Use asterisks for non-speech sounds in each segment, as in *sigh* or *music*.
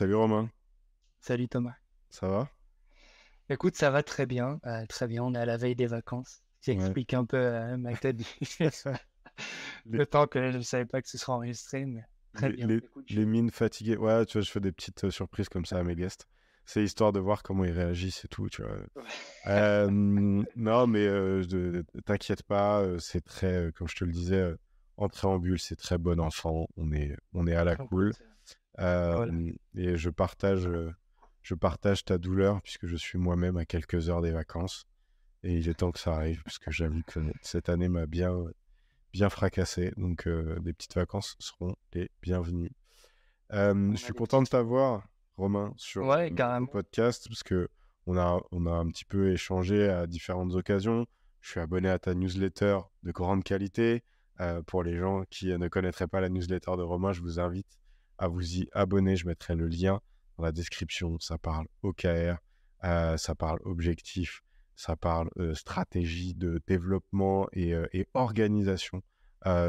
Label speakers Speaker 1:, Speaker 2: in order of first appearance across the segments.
Speaker 1: Salut Romain,
Speaker 2: Salut Thomas.
Speaker 1: ça va?
Speaker 2: Écoute, ça va très bien, euh, très bien. On est à la veille des vacances.
Speaker 1: Ouais.
Speaker 2: J'explique un peu euh, ma tête *laughs* *laughs*
Speaker 1: Les,
Speaker 2: le temps que je ne savais pas que ce sera enregistré, mais très
Speaker 1: les-
Speaker 2: bien.
Speaker 1: les-
Speaker 2: Écoute, je-
Speaker 1: les mines fatiguées. Ouais, tu vois, je fais des petites euh, surprises comme ça à mes guests. C'est histoire de voir comment ils réagissent et tout, tu vois.
Speaker 2: Ouais. *laughs*
Speaker 1: Non, mais t'inquiète pas, c'est très, comme je te le disais, en préambule, c'est très bon enfant. On est, on est à la cool.
Speaker 2: Voilà.
Speaker 1: et je partage, je partage ta douleur puisque je suis moi-même à quelques heures des vacances. Et il est temps que ça arrive parce que j'avoue que cette année m'a bien, bien fracassé. Donc, des petites vacances seront les bienvenues. Je suis content de t'avoir, Romain, sur
Speaker 2: Ouais,
Speaker 1: le podcast parce que on a, on a un petit peu échangé à différentes occasions. Je suis abonné à ta newsletter de grande qualité. Euh, pour les gens qui ne connaîtraient pas la newsletter de Romain, je vous invite à vous y abonner. Je mettrai le lien dans la description. Ça parle OKR, euh, ça parle objectif, ça parle euh, stratégie de développement et, euh, organisation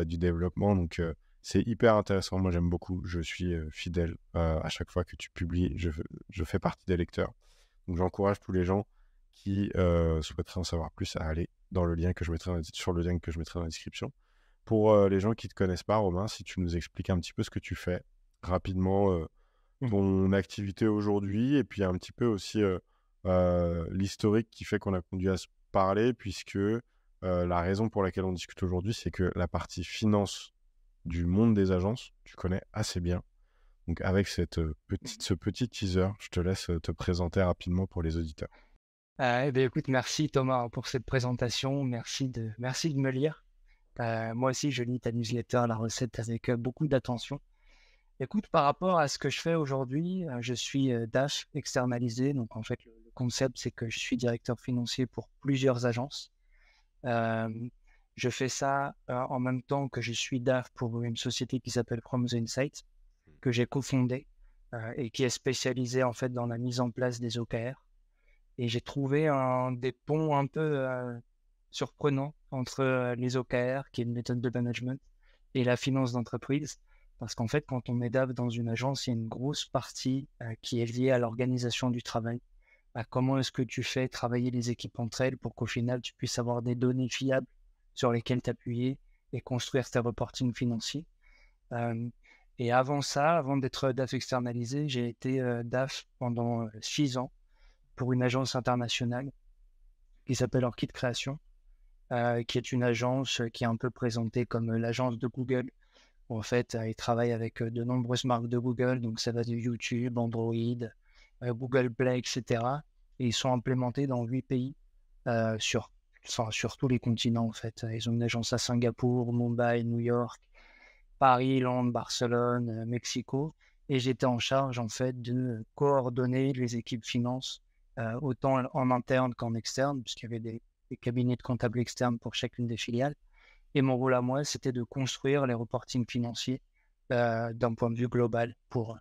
Speaker 1: du développement. Donc, c'est hyper intéressant. Moi, j'aime beaucoup. Je suis fidèle à chaque fois que tu publies. Je, fais partie des lecteurs. Donc, j'encourage tous les gens qui souhaiteraient en savoir plus à aller dans le lien que je mettrai sur le lien que je mettrai dans la description. Pour les gens qui ne te connaissent pas, Romain, si tu nous expliques un petit peu ce que tu fais rapidement, euh, ton activité aujourd'hui, et puis un petit peu aussi euh, euh, l'historique qui fait qu'on a conduit à se parler, puisque la raison pour laquelle on discute aujourd'hui, c'est que la partie finance du monde des agences, tu connais assez bien. Donc avec cette, euh, petite, ce petit teaser, je te laisse te présenter rapidement pour les auditeurs.
Speaker 2: Euh, eh bien, écoute, merci Thomas pour cette présentation. Merci de, merci de me lire. Euh, moi aussi, je lis ta newsletter, la recette, avec beaucoup d'attention. Écoute, par rapport à ce que je fais aujourd'hui, euh, je suis DAF externalisé. Donc, en fait, le, concept, c'est que je suis directeur financier pour plusieurs agences. Euh, je fais ça euh, en même temps que je suis DAF pour une société qui s'appelle From the Insight, que j'ai cofondée euh, et qui est spécialisée en fait dans la mise en place des OKR. Et j'ai trouvé un, des ponts un peu surprenants entre les OKR, qui est une méthode de management, et la finance d'entreprise. Parce qu'en fait, quand on est DAF dans une agence, il y a une grosse partie euh, qui est liée à l'organisation du travail. À comment est-ce que tu fais travailler les équipes entre elles pour qu'au final, tu puisses avoir des données fiables sur lesquelles t'appuyer et construire tes reportings financiers. Euh, et avant ça, avant d'être DAF externalisé, j'ai été euh, DAF pendant six ans pour une agence internationale qui s'appelle Orchid Création, qui est une agence qui est un peu présentée comme l'agence de Google. En fait, ils travaillent avec euh, de nombreuses marques de Google, donc ça va de YouTube, Android, euh, Google Play, etc. Et ils sont implémentés dans huit pays euh, sur, enfin, sur tous les continents en fait. Ils ont une agence à Singapour, Mumbai, New York, Paris, Londres, Barcelone, Mexico. Et j'étais en charge en fait de coordonner les équipes finances, euh, autant en interne qu'en externe, puisqu'il y avait des, des cabinets de comptables externes pour chacune des filiales. Et mon rôle à moi, c'était de construire les reportings financiers euh, d'un point de vue global pour,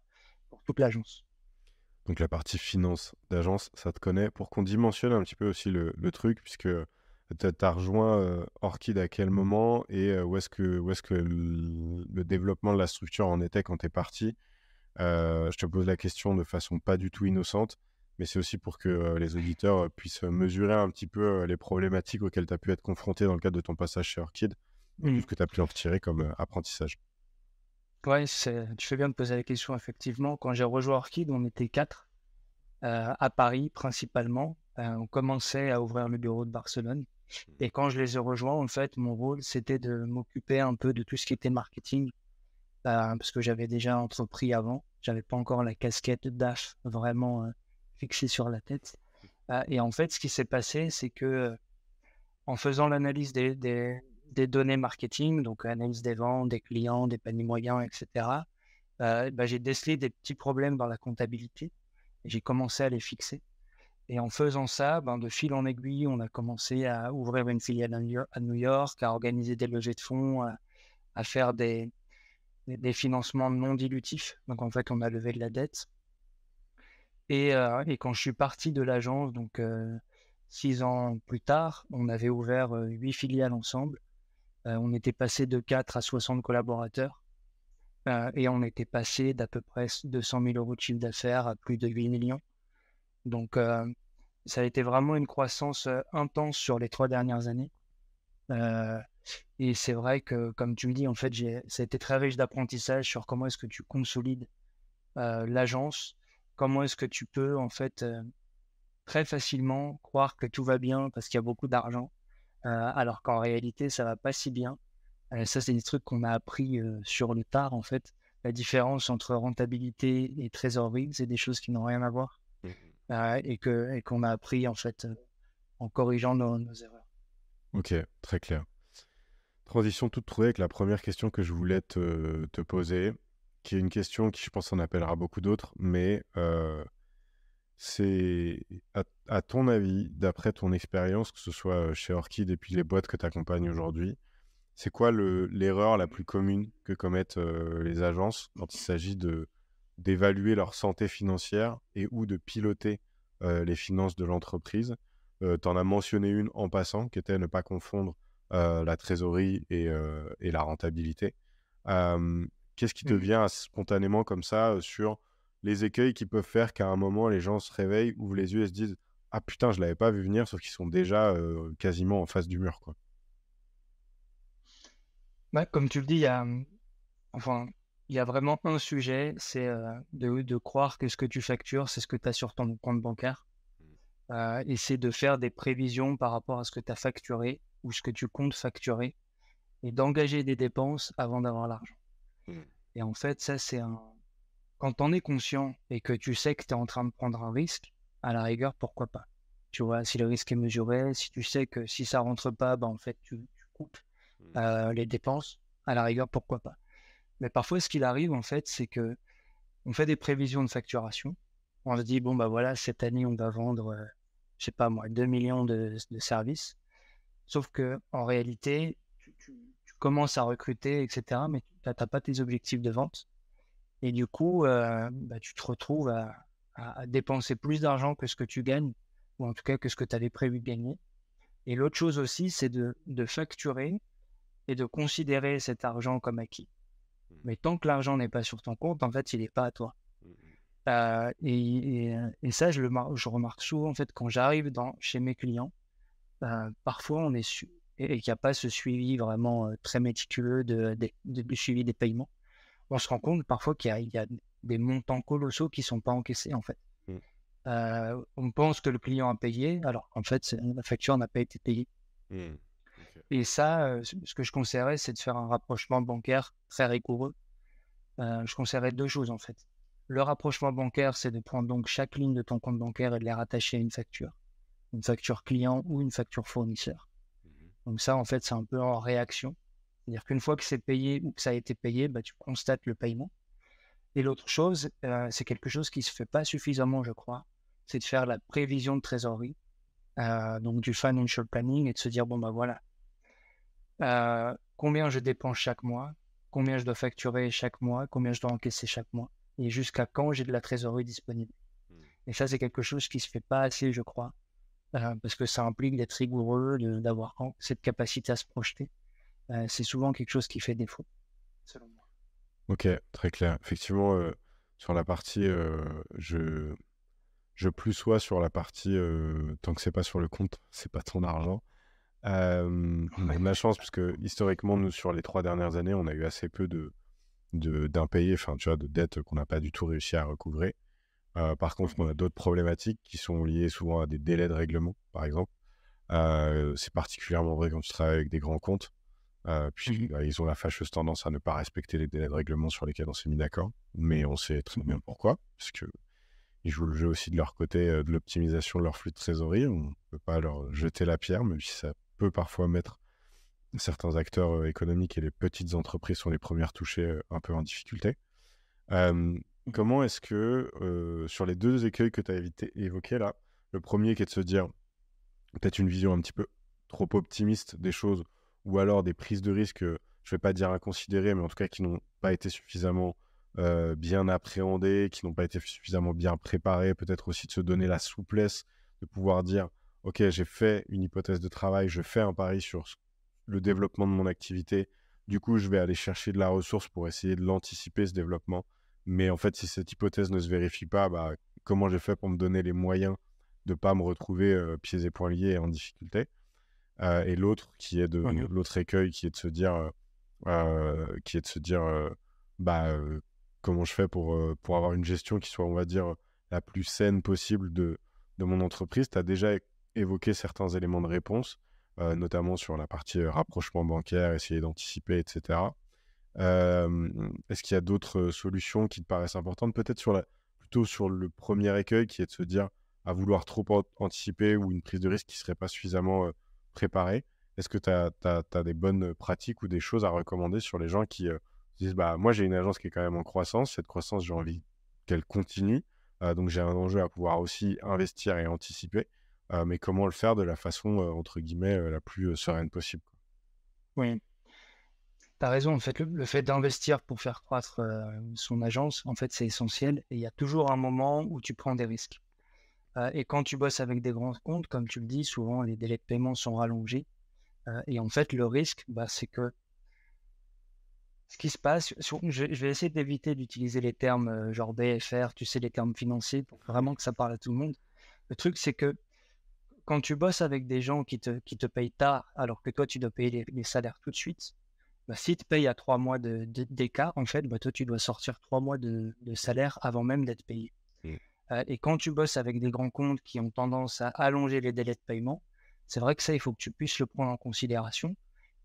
Speaker 2: pour toute l'agence.
Speaker 1: Donc la partie finance d'agence, ça te connaît. Pour qu'on dimensionne un petit peu aussi le, le truc, puisque tu as rejoint euh, Orchid à quel moment et euh, où est-ce que, où est-ce que le, le développement de la structure en était quand tu es parti? Euh, Je te pose la question de façon pas du tout innocente, mais c'est aussi pour que les auditeurs puissent mesurer un petit peu les problématiques auxquelles tu as pu être confronté dans le cadre de ton passage chez Orchid, et tout ce que tu as pu en retirer comme apprentissage.
Speaker 2: Ouais, c'est- tu fais bien de poser la question, effectivement. Quand j'ai rejoint Orchid, on était quatre, euh, à Paris principalement. Euh, on commençait à ouvrir le bureau de Barcelone. Et quand je les ai rejoints, en fait, mon rôle, c'était de m'occuper un peu de tout ce qui était marketing, euh, parce que j'avais déjà entrepris avant. J'avais pas encore la casquette DAF vraiment fixée sur la tête. Euh, et en fait, ce qui s'est passé, c'est que en faisant l'analyse des, données marketing, donc analyse des ventes, des clients, des paniers moyens, etc., euh, bah, j'ai décelé des petits problèmes dans la comptabilité et j'ai commencé à les fixer. Et en faisant ça, ben, de fil en aiguille, on a commencé à ouvrir une filiale à New York, à, organiser des levées de fonds, à, faire des, des financements non dilutifs. Donc en fait, on a levé de la dette. Et, euh, et quand je suis parti de l'agence, donc euh, six ans plus tard, on avait ouvert euh, huit filiales ensemble. On était passé de 4 à 60 collaborateurs. et on était passé d'à peu près 200 000 euros de chiffre d'affaires à plus de 8 millions. Donc, ça a été vraiment une croissance intense sur les trois dernières années. et c'est vrai que, comme tu me dis, en fait, ça a été très riche d'apprentissage sur comment est-ce que tu consolides l'agence, comment est-ce que tu peux, en fait, très facilement croire que tout va bien parce qu'il y a beaucoup d'argent, alors qu'en réalité, ça va pas si bien. ça, c'est des trucs qu'on a appris sur le tard, en fait. La différence entre rentabilité et trésorerie, c'est des choses qui n'ont rien à voir. Mmh et que et qu'on a appris en fait en corrigeant nos, erreurs.
Speaker 1: Ok, très clair. Transition toute trouvée avec la première question que je voulais te, te, poser, qui est une question qui je pense en appellera beaucoup d'autres, mais c'est à, ton avis, d'après ton expérience, que ce soit chez Orchid et puis les boîtes que tu accompagnes aujourd'hui, c'est quoi l'erreur la plus commune que commettent les agences quand il s'agit de d'évaluer leur santé financière et ou de piloter les finances de l'entreprise? Tu en as mentionné une en passant, qui était ne pas confondre la trésorerie et, et la rentabilité. Qu'est-ce qui te mmh vient spontanément comme ça sur les écueils qui peuvent faire qu'à un moment, les gens se réveillent, ouvrent les yeux et se disent Ah putain, je l'avais pas vu venir, sauf qu'ils sont déjà quasiment en face du mur. Quoi.
Speaker 2: Bah, comme tu le dis, il y a, mmh, enfin, il y a vraiment un sujet, c'est de, de, croire que ce que tu factures, c'est ce que tu as sur ton compte bancaire. Mmh. et c'est de faire des prévisions par rapport à ce que tu as facturé ou ce que tu comptes facturer et d'engager des dépenses avant d'avoir l'argent. Mmh. Et en fait, ça, c'est un, quand tu en es conscient et que tu sais que tu es en train de prendre un risque, à la rigueur, pourquoi pas? Tu vois, si le risque est mesuré, si tu sais que si ça rentre pas, bah, en fait, tu, coupes mmh. euh, les dépenses, à la rigueur, pourquoi pas? Mais parfois, ce qu'il arrive, en fait, c'est que on fait des prévisions de facturation. On se dit, bon, bah voilà, cette année, on va vendre, je euh, je sais pas moi, 2 millions de, services. Sauf que en réalité, commences à recruter, etc., mais tu n'as pas tes objectifs de vente. Et du coup, euh, bah, tu te retrouves à, dépenser plus d'argent que ce que tu gagnes, ou en tout cas que ce que tu avais prévu de gagner. Et l'autre chose aussi, c'est de, facturer et de considérer cet argent comme acquis. Mmh. Mais tant que l'argent n'est pas sur ton compte, en fait, il n'est pas à toi. Mmh, mmh. Euh, et, ça, je le je remarque souvent, en fait, quand j'arrive chez mes clients, euh, parfois on est su et, qu'il n'y a pas ce suivi vraiment très méticuleux de, de, suivi des paiements on se rend compte parfois qu'il y, a des montants colossaux qui ne sont pas encaissés en fait. Mmh. Euh, on pense que le client a payé, alors qu'en fait, la facture n'a pas été payée. Mmh. Et ça, ce que je conseillerais, c'est de faire un rapprochement bancaire très rigoureux. Euh, je conseillerais deux choses en fait. Le rapprochement bancaire, c'est de prendre donc chaque ligne de ton compte bancaire et de les rattacher à une facture. Une facture client ou une facture fournisseur. Donc ça, en fait, c'est un peu en réaction. C'est-à-dire qu'une fois que c'est payé ou que ça a été payé, bah, tu constates le paiement. Et l'autre chose, euh, c'est quelque chose qui ne se fait pas suffisamment, je crois, c'est de faire la prévision de trésorerie, euh, donc du financial planning, et de se dire, bon, bah voilà, euh, combien je dépense chaque mois, combien je dois facturer chaque mois, combien je dois encaisser chaque mois, et jusqu'à quand j'ai de la trésorerie disponible. Mmh. Et ça, c'est quelque chose qui ne se fait pas assez, je crois, parce que ça implique d'être rigoureux, d'avoir cette capacité à se projeter. Euh, c'est souvent quelque chose qui fait défaut, selon moi.
Speaker 1: Ok, très clair. Effectivement, euh, sur la partie, euh, je, je plus sois sur la partie, tant que c'est pas sur le compte, *laughs* c'est pas ton argent. on a de la chance parce que historiquement, nous, sur les trois dernières années, on a eu assez peu de d'impayés, enfin, tu vois, de dettes qu'on n'a pas du tout réussi à recouvrer. Par contre, on a d'autres problématiques qui sont liées souvent à des délais de règlement, par exemple. c'est particulièrement vrai quand tu travailles avec des grands comptes. Euh, puisqu'ils mmh bah, ont la fâcheuse tendance à ne pas respecter les délais de règlement sur lesquels on s'est mis d'accord. Mais on sait très bien pourquoi, parce ils jouent le jeu aussi de leur côté euh, de l'optimisation de leur flux de trésorerie. On ne peut pas leur jeter la pierre, même si ça peut parfois mettre certains acteurs euh, économiques et les petites entreprises sont les premières touchées un peu en difficulté. Comment est-ce que, sur les deux écueils que tu as évoqués là, le premier qui est de se dire peut-être une vision un petit peu trop optimiste des choses, ou alors des prises de risque, je ne vais pas dire inconsidérées, mais en tout cas qui n'ont pas été suffisamment bien appréhendées, qui n'ont pas été suffisamment bien préparées, peut-être aussi de se donner la souplesse de pouvoir dire, OK, j'ai fait une hypothèse de travail, je fais un pari sur le développement de mon activité, Du coup, je vais aller chercher de la ressource pour essayer de l'anticiper, ce développement. Mais en fait, si cette hypothèse ne se vérifie pas, bah, comment j'ai fait pour me donner les moyens de ne pas me retrouver euh, pieds et poings liés et en difficulté? Euh, Et l'autre, qui est de l'autre écueil, qui est de se dire, qui est de se dire, bah, comment je fais pour, pour avoir une gestion qui soit, on va dire, la plus saine possible de, de mon entreprise? Tu as déjà évoqué certains éléments de réponse. Euh, notamment sur la partie rapprochement bancaire, essayer d'anticiper, etc. Est-ce qu'il y a d'autres solutions qui te paraissent importantes Peut-être plutôt sur le premier écueil qui est de se dire à vouloir trop anticiper ou une prise de risque qui ne serait pas suffisamment euh, préparée? Est-ce que tu as, des bonnes pratiques ou des choses à recommander sur les gens qui disent bah, Moi, j'ai une agence qui est quand même en croissance. Cette croissance, j'ai envie qu'elle continue. donc, j'ai un enjeu à pouvoir aussi investir et anticiper. Euh, mais comment le faire de la façon, euh, entre guillemets, euh, la plus sereine possible.
Speaker 2: Oui, tu as raison. En fait, le, fait d'investir pour faire croître son agence, en fait, c'est essentiel. Et il y a toujours un moment où tu prends des risques. et quand tu bosses avec des grands comptes, comme tu le dis, souvent les délais de paiement sont rallongés. et en fait, le risque, bah, c'est que ce qui se passe, je, vais essayer d'éviter d'utiliser les termes genre BFR, tu sais, les termes financiers, pour vraiment que ça parle à tout le monde. Le truc, c'est que quand tu bosses avec des gens qui te, qui te payent tard, alors que toi, tu dois payer les, salaires tout de suite, bah, s'ils te payent à trois mois d'écart, en fait, bah, toi, tu dois sortir trois mois de, salaire avant même d'être payé. Mmh. Euh, et quand tu bosses avec des grands comptes qui ont tendance à allonger les délais de paiement, c'est vrai que ça, il faut que tu puisses le prendre en considération.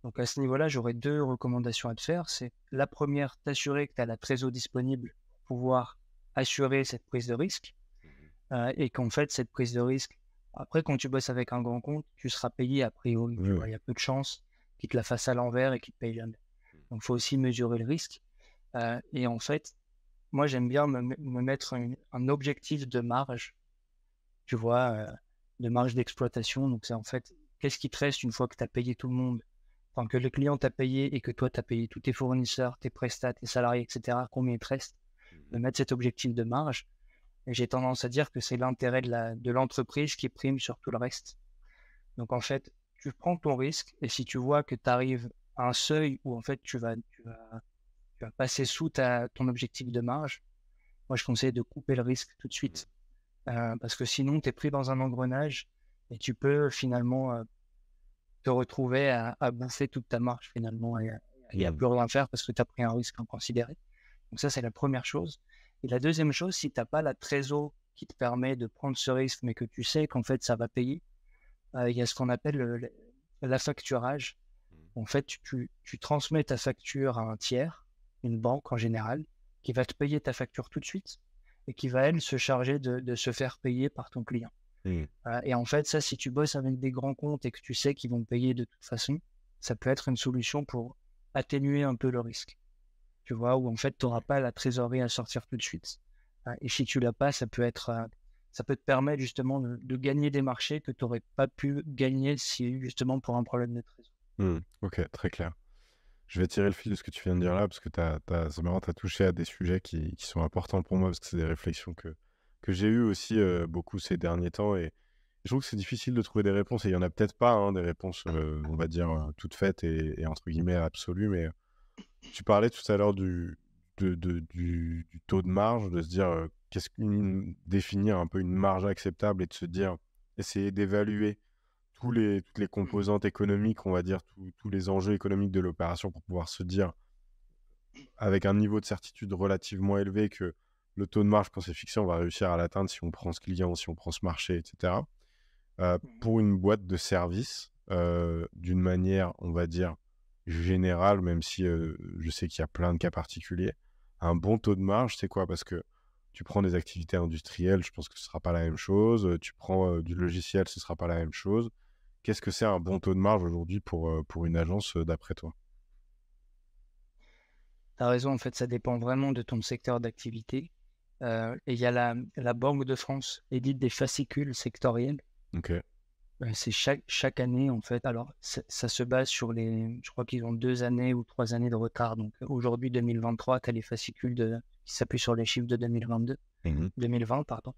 Speaker 2: Donc à ce niveau-là, j'aurais deux recommandations à te faire. C'est la première, t'assurer que tu as la trésorerie disponible pour pouvoir assurer cette prise de risque. Mmh euh, et qu'en fait, cette prise de risque, après, quand tu bosses avec un grand compte, tu seras payé a priori. Il y a peu de chances qu'il te la fasse à l'envers et qu'il te paye jamais. Mmh. Donc, il faut aussi mesurer le risque. Euh, et en fait, moi, j'aime bien me, mettre un, objectif de marge, tu vois, euh, de marge d'exploitation. Donc, c'est en fait, qu'est-ce qui te reste une fois que tu as payé tout le monde? Enfin, que le client t'a payé et que toi, tu as payé tous tes fournisseurs, tes prestats, tes salariés, etc. Combien il te reste? Mmh. De mettre cet objectif de marge j'ai tendance à dire que c'est l'intérêt de l'entreprise de qui prime sur tout le reste. Donc en fait, tu prends ton risque et si tu vois que tu arrives à un seuil où en fait tu vas, tu vas, tu vas passer sous ta, ton objectif de marge, moi je conseille de couper le risque tout de suite. Euh, parce que sinon tu es pris dans un engrenage et tu peux finalement euh, te retrouver à, à, bouffer toute ta marge finalement et, et à mmh. plus rien faire parce que tu as pris un risque inconsidéré. Donc ça c'est la première chose. Et la deuxième chose, si tu n'as pas la trésor qui te permet de prendre ce risque, mais que tu sais qu'en fait ça va payer, il y a ce qu'on appelle le, la facturage. Mmh. En fait, tu, transmets ta facture à un tiers, une banque en général, qui va te payer ta facture tout de suite et qui va, elle, se charger de, se faire payer par ton client. Mmh. Euh, et en fait, ça, si tu bosses avec des grands comptes et que tu sais qu'ils vont payer de toute façon, ça peut être une solution pour atténuer un peu le risque tu vois, où en fait, tu n'auras pas la trésorerie à sortir tout de suite. Et si tu l'as pas, ça peut être, euh, ça peut te permettre justement de, gagner des marchés que tu n'aurais pas pu gagner si justement pour un problème de trésorerie.
Speaker 1: Mmh, ok, très clair. Je vais tirer le fil de ce que tu viens de dire là, parce que tu as touché à des sujets qui, sont importants pour moi, parce que c'est des réflexions que, que j'ai eues aussi euh, beaucoup ces derniers temps. Et je trouve que c'est difficile de trouver des réponses, et il n'y en a peut-être pas, hein, des réponses, euh, on va dire, toutes faites et, entre guillemets absolues, mais tu parlais tout à l'heure du, du, taux de marge, de se dire euh, qu'est-ce qu'une définir un peu une marge acceptable et de se dire essayer d'évaluer tous les, toutes les composantes économiques, on va dire tous les enjeux économiques de l'opération pour pouvoir se dire avec un niveau de certitude relativement élevé que le taux de marge qu'on s'est fixé, on va réussir à l'atteindre si on prend ce client, si on prend ce marché, etc. Euh, pour une boîte de service, euh, d'une manière, on va dire, général, même si je sais qu'il y a plein de cas particuliers, un bon taux de marge, c'est quoi? Parce que tu prends des activités industrielles, je pense que ce ne sera pas la même chose. Tu prends du logiciel, ce ne sera pas la même chose. Qu'est-ce que c'est un bon taux de marge aujourd'hui pour, pour une agence d'après toi?
Speaker 2: Tu as raison, en fait, ça dépend vraiment de ton secteur d'activité. et il y a la, la, Banque de France édite des fascicules sectoriels.
Speaker 1: Ok.
Speaker 2: Bah, c'est chaque, chaque année, en fait. Alors, ça se base sur les. Je crois qu'ils ont deux années ou trois années de retard. Donc, aujourd'hui, 2023, tu as les fascicules de, qui s'appuient sur les chiffres de 2022. 2020, mmh pardon.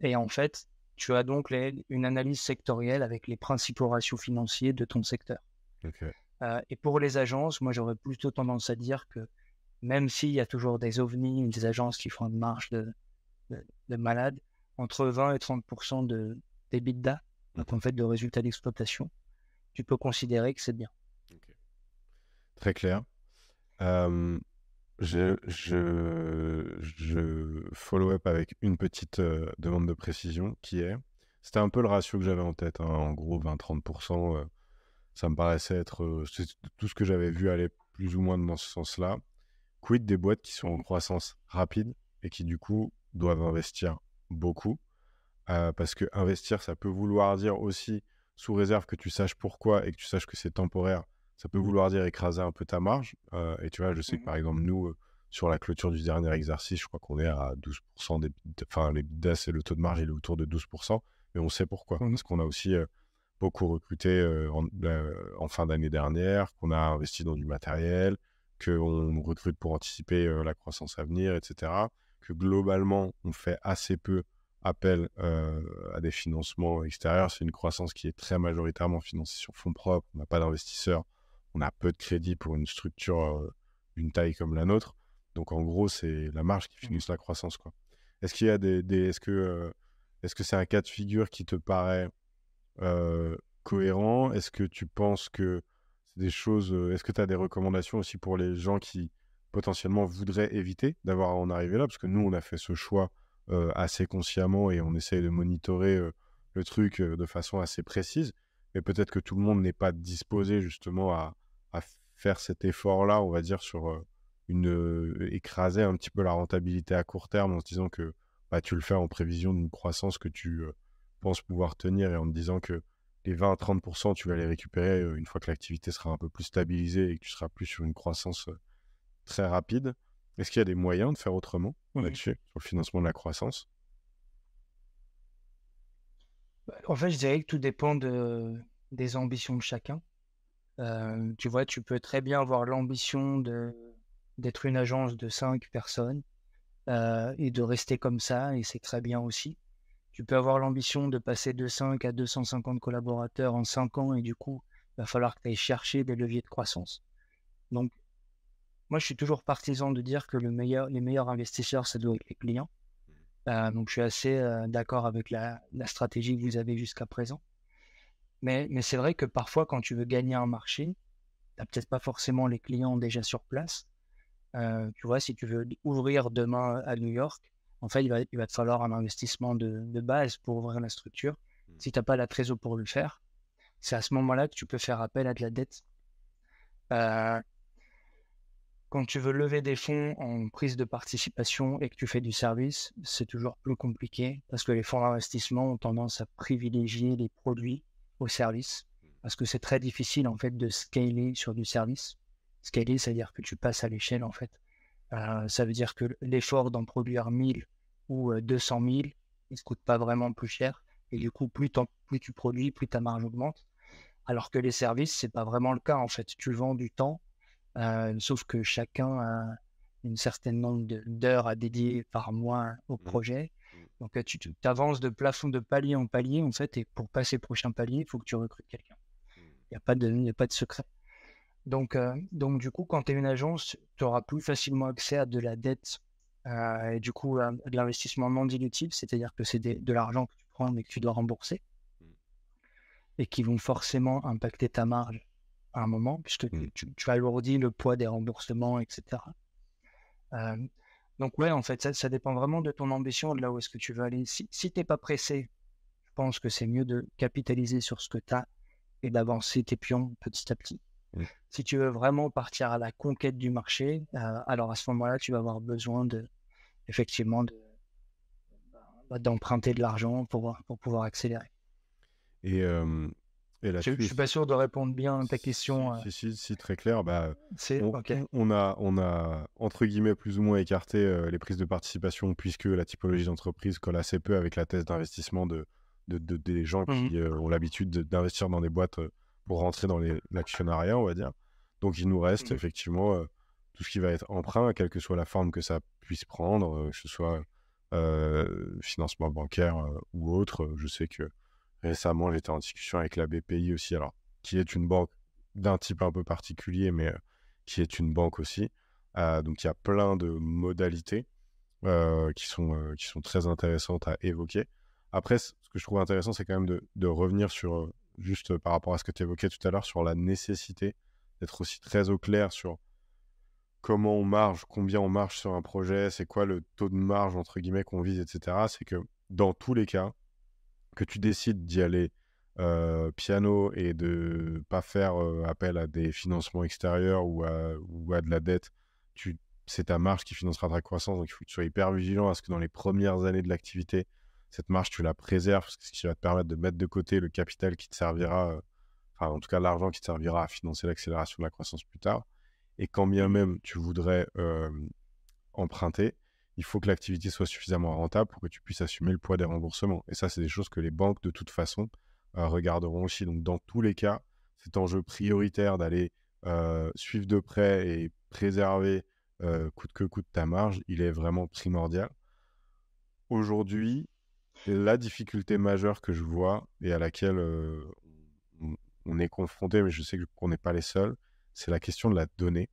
Speaker 2: et en fait, tu as donc une analyse sectorielle avec les principaux ratios financiers de ton secteur. et pour les agences, moi j'aurais plutôt tendance à dire que même s'il y a toujours des ovnis, des agences qui font une marge de, de, malade, entre 20 et 30% de d'EBITDA, donc en fait de résultats d'exploitation, tu peux considérer que c'est bien.
Speaker 1: Très clair. je, je, follow up avec une petite demande de précision qui est, c'était un peu le ratio que j'avais en tête, hein, en gros 20-30%, ça me paraissait être tout ce que j'avais vu aller plus ou moins dans ce sens-là. Quid des boîtes qui sont en croissance rapide et qui du coup doivent investir beaucoup? Parce que investir, ça peut vouloir dire aussi, sous réserve que tu saches pourquoi et que tu saches que c'est temporaire, ça peut mmh. vouloir dire écraser un peu ta marge. et tu vois, je sais que mmh par exemple, nous, sur la clôture du dernier exercice, je crois qu'on est à 12% des. Enfin, les bidas et le taux de marge, il est autour de 12%, mais on sait pourquoi. Mmh Parce qu'on a aussi beaucoup recruté en, en, fin d'année dernière, qu'on a investi dans du matériel, qu'on recrute pour anticiper la croissance à venir, etc. Que globalement, on fait assez peu appel à des financements extérieurs. C'est une croissance qui est très majoritairement financée sur fonds propres. On n'a pas d'investisseurs. On a peu de crédit pour une structure d'une taille comme la nôtre. Donc en gros, c'est la marge qui mmh. finance la croissance. Quoi. Est-ce qu'il y a des, est-ce que est-ce que c'est un cas de figure qui te paraît cohérent? Est-ce que tu penses que des choses. Est-ce que tu as des recommandations aussi pour les gens qui potentiellement voudraient éviter d'avoir à en arriver là? Parce que nous, on a fait ce choix assez consciemment et on essaye de monitorer le truc de façon assez précise. Mais peut-être que tout le monde n'est pas disposé justement à, faire cet effort-là, on va dire, sur une. écraser un petit peu la rentabilité à court terme en se disant que bah, tu le fais en prévision d'une croissance que tu penses pouvoir tenir et en te disant que les 20 30%, tu vas les récupérer une fois que l'activité sera un peu plus stabilisée et que tu seras plus sur une croissance très rapide. Est-ce qu'il y a des moyens de faire autrement là-dessus, sur le financement de la croissance?
Speaker 2: Bah, En fait, je dirais que tout dépend de, des ambitions de chacun. tu vois, tu peux très bien avoir l'ambition d'être une agence de 5 personnes et de rester comme ça, et c'est très bien aussi tu peux avoir l'ambition de passer de 5 à 250 collaborateurs en 5 ans et du coup, il va falloir que tu ailles chercher des leviers de croissance. Donc, moi, je suis toujours partisan de dire que le meilleur, les meilleurs investisseurs, ça doit être les clients. Mmh. Euh, donc, je suis assez euh, d'accord avec la, stratégie que vous avez jusqu'à présent. Mais, mais c'est vrai que parfois, quand tu veux gagner un marché, tu n'as peut-être pas forcément les clients déjà sur place. Euh, tu vois, si tu veux ouvrir demain à New York, en fait, il va, il va te falloir un investissement de, base pour ouvrir la structure. Mmh. Si tu n'as pas la trésor pour le faire, c'est à ce moment-là que tu peux faire appel à de la dette. Euh, quand tu veux lever des fonds en prise de participation et que tu fais du service, c'est toujours plus compliqué parce que les fonds d'investissement ont tendance à privilégier les produits au service parce que c'est très difficile en fait de scaler sur du service. Scaler, c'est-à-dire que tu passes à l'échelle en fait. Euh, ça veut dire que l'effort d'en produire 1000 ou 200 000, il ne coûte pas vraiment plus cher. Et du coup, plus, plus tu produis, plus ta marge augmente. Alors que les services, c'est pas vraiment le cas. En fait, tu vends du temps, euh, sauf que chacun a une certaine nombre d'heures à dédier par mois au mmh. projet. Mmh. Donc, tu, avances de plafond de palier en palier, en fait, et pour passer prochain palier, il faut que tu recrutes quelqu'un. Mmh. Il n'y a, pas de, a pas de secret. Donc, euh, donc, du coup, quand tu es une agence, tu auras plus facilement accès à de la dette euh, et du coup, euh, de l'investissement non dilutif, c'est-à-dire que c'est de l'argent que tu prends mais que tu dois rembourser et qui vont forcément impacter ta marge à un moment, puisque tu, mmh. tu, alourdis le poids des remboursements, etc. donc, ouais, en fait, ça, dépend vraiment de ton ambition, de là où est-ce que tu veux aller. Si, si tu n'es pas pressé, je pense que c'est mieux de capitaliser sur ce que tu as et d'avancer tes pions petit à petit. Mmh. Si tu veux vraiment partir à la conquête du marché, euh, alors à ce moment-là, tu vas avoir besoin de, effectivement, de, bah, d'emprunter de l'argent pour, pour pouvoir accélérer.
Speaker 1: Et, et
Speaker 2: je, ne suis pas sûr de répondre bien à ta question.
Speaker 1: Si, euh. si, si, très clair. Bah, on, on, a, on a, entre guillemets, plus ou moins écarté euh, les prises de participation puisque la typologie d'entreprise colle assez peu avec la thèse d'investissement de, de, des gens mmh qui ont l'habitude d'investir dans des boîtes pour rentrer dans l'actionnariat, on va dire. Donc il nous reste mmh effectivement euh, tout ce qui va être emprunt, quelle que soit la forme que ça puisse prendre, euh, que ce soit euh, financement bancaire ou autre. Je sais que récemment j'étais en discussion avec la BPI aussi, alors qui est une banque d'un type un peu particulier, mais qui est une banque aussi. donc il y a plein de modalités qui, sont, qui sont très intéressantes à évoquer. Après, ce que je trouve intéressant, c'est quand même de, de revenir sur, juste par rapport à ce que tu évoquais tout à l'heure, sur la nécessité d'être aussi très au clair sur comment on marge, combien on marche sur un projet, c'est quoi le taux de marge entre guillemets qu'on vise, etc. C'est que dans tous les cas, que tu décides d'y aller euh, piano et de pas faire euh, appel à des financements extérieurs ou à, ou à de la dette, tu, c'est ta marge qui financera ta croissance. Donc il faut que tu sois hyper vigilant à ce que dans les premières années de l'activité, cette marge, tu la préserves, ce qui va te permettre de mettre de côté le capital qui te servira, euh, enfin en tout cas l'argent qui te servira à financer l'accélération de la croissance plus tard. Et quand bien même tu voudrais emprunter, il faut que l'activité soit suffisamment rentable pour que tu puisses assumer le poids des remboursements. Et ça, c'est des choses que les banques, de toute façon, regarderont aussi. Donc, dans tous les cas, cet enjeu prioritaire d'aller suivre de près et préserver coûte que coûte ta marge, il est vraiment primordial. Aujourd'hui, la difficulté majeure que je vois et à laquelle on, est confronté, mais je sais qu'on n'est pas les seuls, c'est la question de la donnée.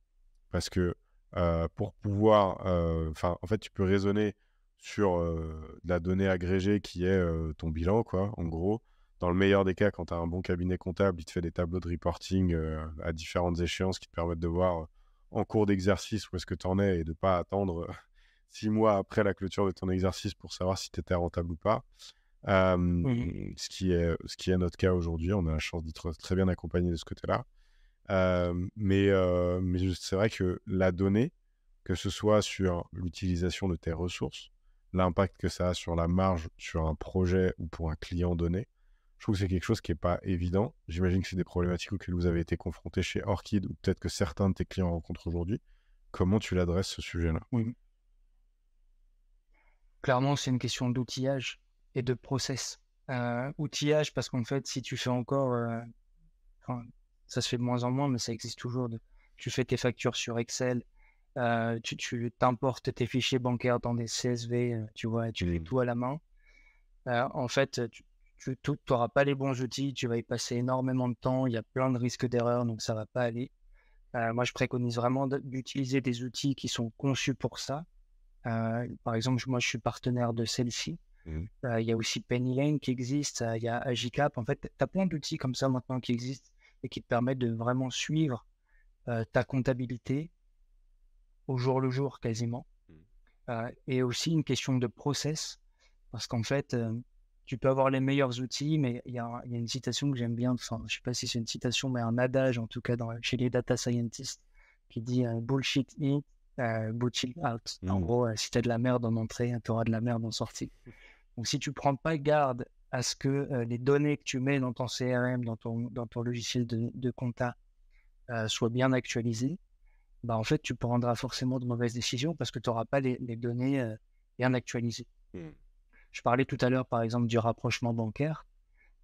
Speaker 1: Parce que pour pouvoir, enfin, en fait, tu peux raisonner sur la donnée agrégée qui est ton bilan, quoi, en gros. Dans le meilleur des cas, quand tu as un bon cabinet comptable, il te fait des tableaux de reporting à différentes échéances qui te permettent de voir en cours d'exercice où est-ce que tu en es et de pas attendre *laughs* six mois après la clôture de ton exercice pour savoir si tu étais rentable ou pas. ce, qui est, ce qui est notre cas aujourd'hui. On a la chance d'être très bien accompagné de ce côté-là mais c'est vrai que la donnée, que ce soit sur l'utilisation de tes ressources, l'impact que ça a sur la marge sur un projet ou pour un client donné, je trouve que c'est quelque chose qui n'est pas évident. J'imagine que c'est des problématiques auxquelles vous avez été confrontés chez Orchid ou peut-être que certains de tes clients rencontrent aujourd'hui. Comment tu l'adresses ce sujet-là?
Speaker 2: Clairement, c'est une question d'outillage et de process. outillage parce qu'en fait, si tu fais encore, ça se fait de moins en moins, mais ça existe toujours. Tu fais tes factures sur Excel, euh, tu, t'importes tes fichiers bancaires dans des CSV, euh, tu vois, tu fais mmh. tout à la main. Euh, en fait, tu n'auras pas les bons outils, tu vas y passer énormément de temps, il y a plein de risques d'erreur, donc ça va pas aller. moi, je préconise vraiment d'utiliser des outils qui sont conçus pour ça. par exemple, moi, je suis partenaire de celle-ci. Mmh. Il y a aussi Pennylane qui existe, il y a Agicap. En fait, tu as plein d'outils comme ça maintenant qui existent et qui te permettent de vraiment suivre ta comptabilité au jour le jour quasiment. Mmh. et aussi une question de process, parce qu'en fait, tu peux avoir les meilleurs outils, mais il y, a une citation que j'aime bien, enfin, je ne sais pas si c'est une citation, mais un adage en tout cas dans, chez les data scientists qui dit bullshit in, bullshit out. En mmh. gros, si tu as de la merde en entrée, tu auras de la merde en sortie. Donc si tu prends pas garde à ce que les données que tu mets dans ton CRM, dans ton, dans ton logiciel de, de compta, soient bien actualisées, bah, en fait, tu prendras forcément de mauvaises décisions parce que tu n'auras pas les, données bien actualisées. Mmh. Je parlais tout à l'heure, par exemple, du rapprochement bancaire.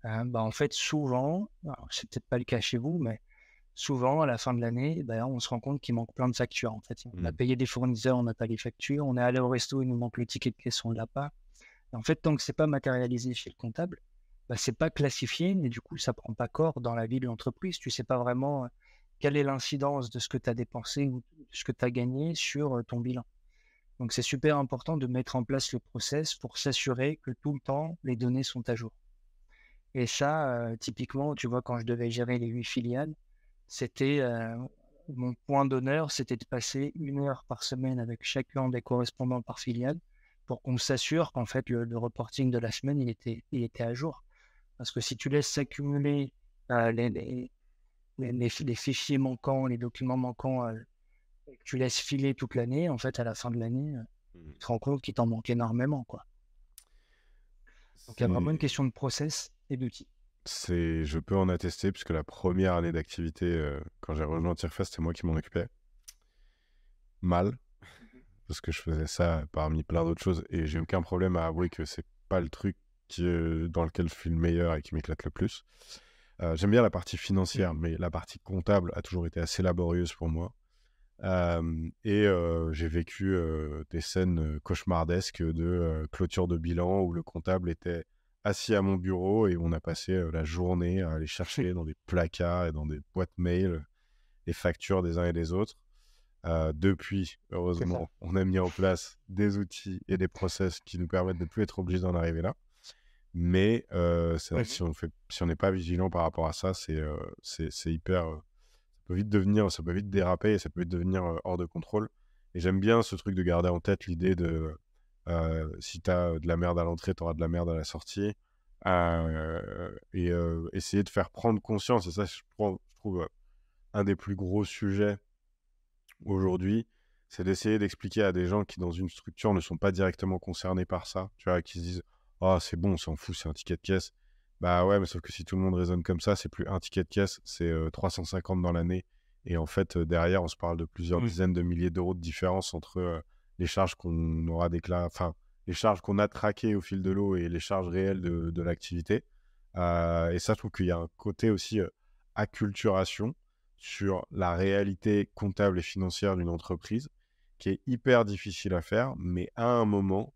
Speaker 2: Hein, bah, en fait, souvent, c'est peut-être pas le cas chez vous, mais souvent, à la fin de l'année, bah, on se rend compte qu'il manque plein de factures. En fait. On a mmh. payé des fournisseurs, on n'a pas les factures. On est allé au resto, il nous manque le ticket de caisse, on ne l'a pas. En fait, tant que c'est pas matérialisé chez le comptable, bah, c'est pas classifié, mais du coup, ça prend pas corps dans la vie de l'entreprise. Tu sais pas vraiment quelle est l'incidence de ce que tu as dépensé ou de ce que tu as gagné sur ton bilan. Donc, c'est super important de mettre en place le process pour s'assurer que tout le temps, les données sont à jour. Et ça, typiquement, tu vois, quand je devais gérer les huit filiales, c'était mon point d'honneur, c'était de passer une heure par semaine avec chacun des correspondants par filiale pour qu'on s'assure qu'en fait le, reporting de la semaine il était, il était à jour. Parce que si tu laisses s'accumuler euh, les, les, les, fichiers manquants, les documents manquants, euh, que tu laisses filer toute l'année, en fait à la fin de l'année, euh, mmh. tu te rends compte qu'il t'en manque énormément. Quoi. Donc il y a vraiment une question de process et d'outils.
Speaker 1: C'est, je peux en attester, puisque la première année d'activité, quand j'ai rejoint Tirefast, c'était moi qui m'en occupais. Mal, parce que je faisais ça parmi plein d'autres choses et j'ai aucun problème à avouer que c'est pas le truc dans lequel je suis le meilleur et qui m'éclate le plus. Euh, j'aime bien la partie financière, mmh. mais la partie comptable a toujours été assez laborieuse pour moi. et j'ai vécu des scènes cauchemardesques de clôture de bilan où le comptable était assis à mon bureau et on a passé la journée à aller chercher dans des placards et dans des boîtes mail les factures des uns et des autres. Depuis, heureusement, on a mis en place des outils et des process qui nous permettent de ne plus être obligés d'en arriver là. Mais c'est vrai que si on si n'est pas vigilant par rapport à ça, c'est c'est hyper. ça peut vite devenir, ça peut vite déraper et ça peut vite devenir hors de contrôle. Et j'aime bien ce truc de garder en tête l'idée de si tu as de la merde à l'entrée, tu auras de la merde à la sortie. et essayer de faire prendre conscience, et ça, je, je trouve un des plus gros sujets aujourd'hui, c'est d'essayer d'expliquer à des gens qui, dans une structure, ne sont pas directement concernés par ça, tu vois, qui se disent Oh, c'est bon, on s'en fout, c'est un ticket de caisse. Bah ouais, mais sauf que si tout le monde raisonne comme ça, c'est plus un ticket de caisse, c'est 350 dans l'année. Et en fait, derrière, on se parle de plusieurs dizaines de milliers d'euros de différence entre les charges qu'on aura déclarées, enfin, les charges qu'on a traquées au fil de l'eau et les charges réelles de, l'activité. et ça, je trouve qu'il y a un côté aussi acculturation sur la réalité comptable et financière d'une entreprise qui est hyper difficile à faire, mais à un moment,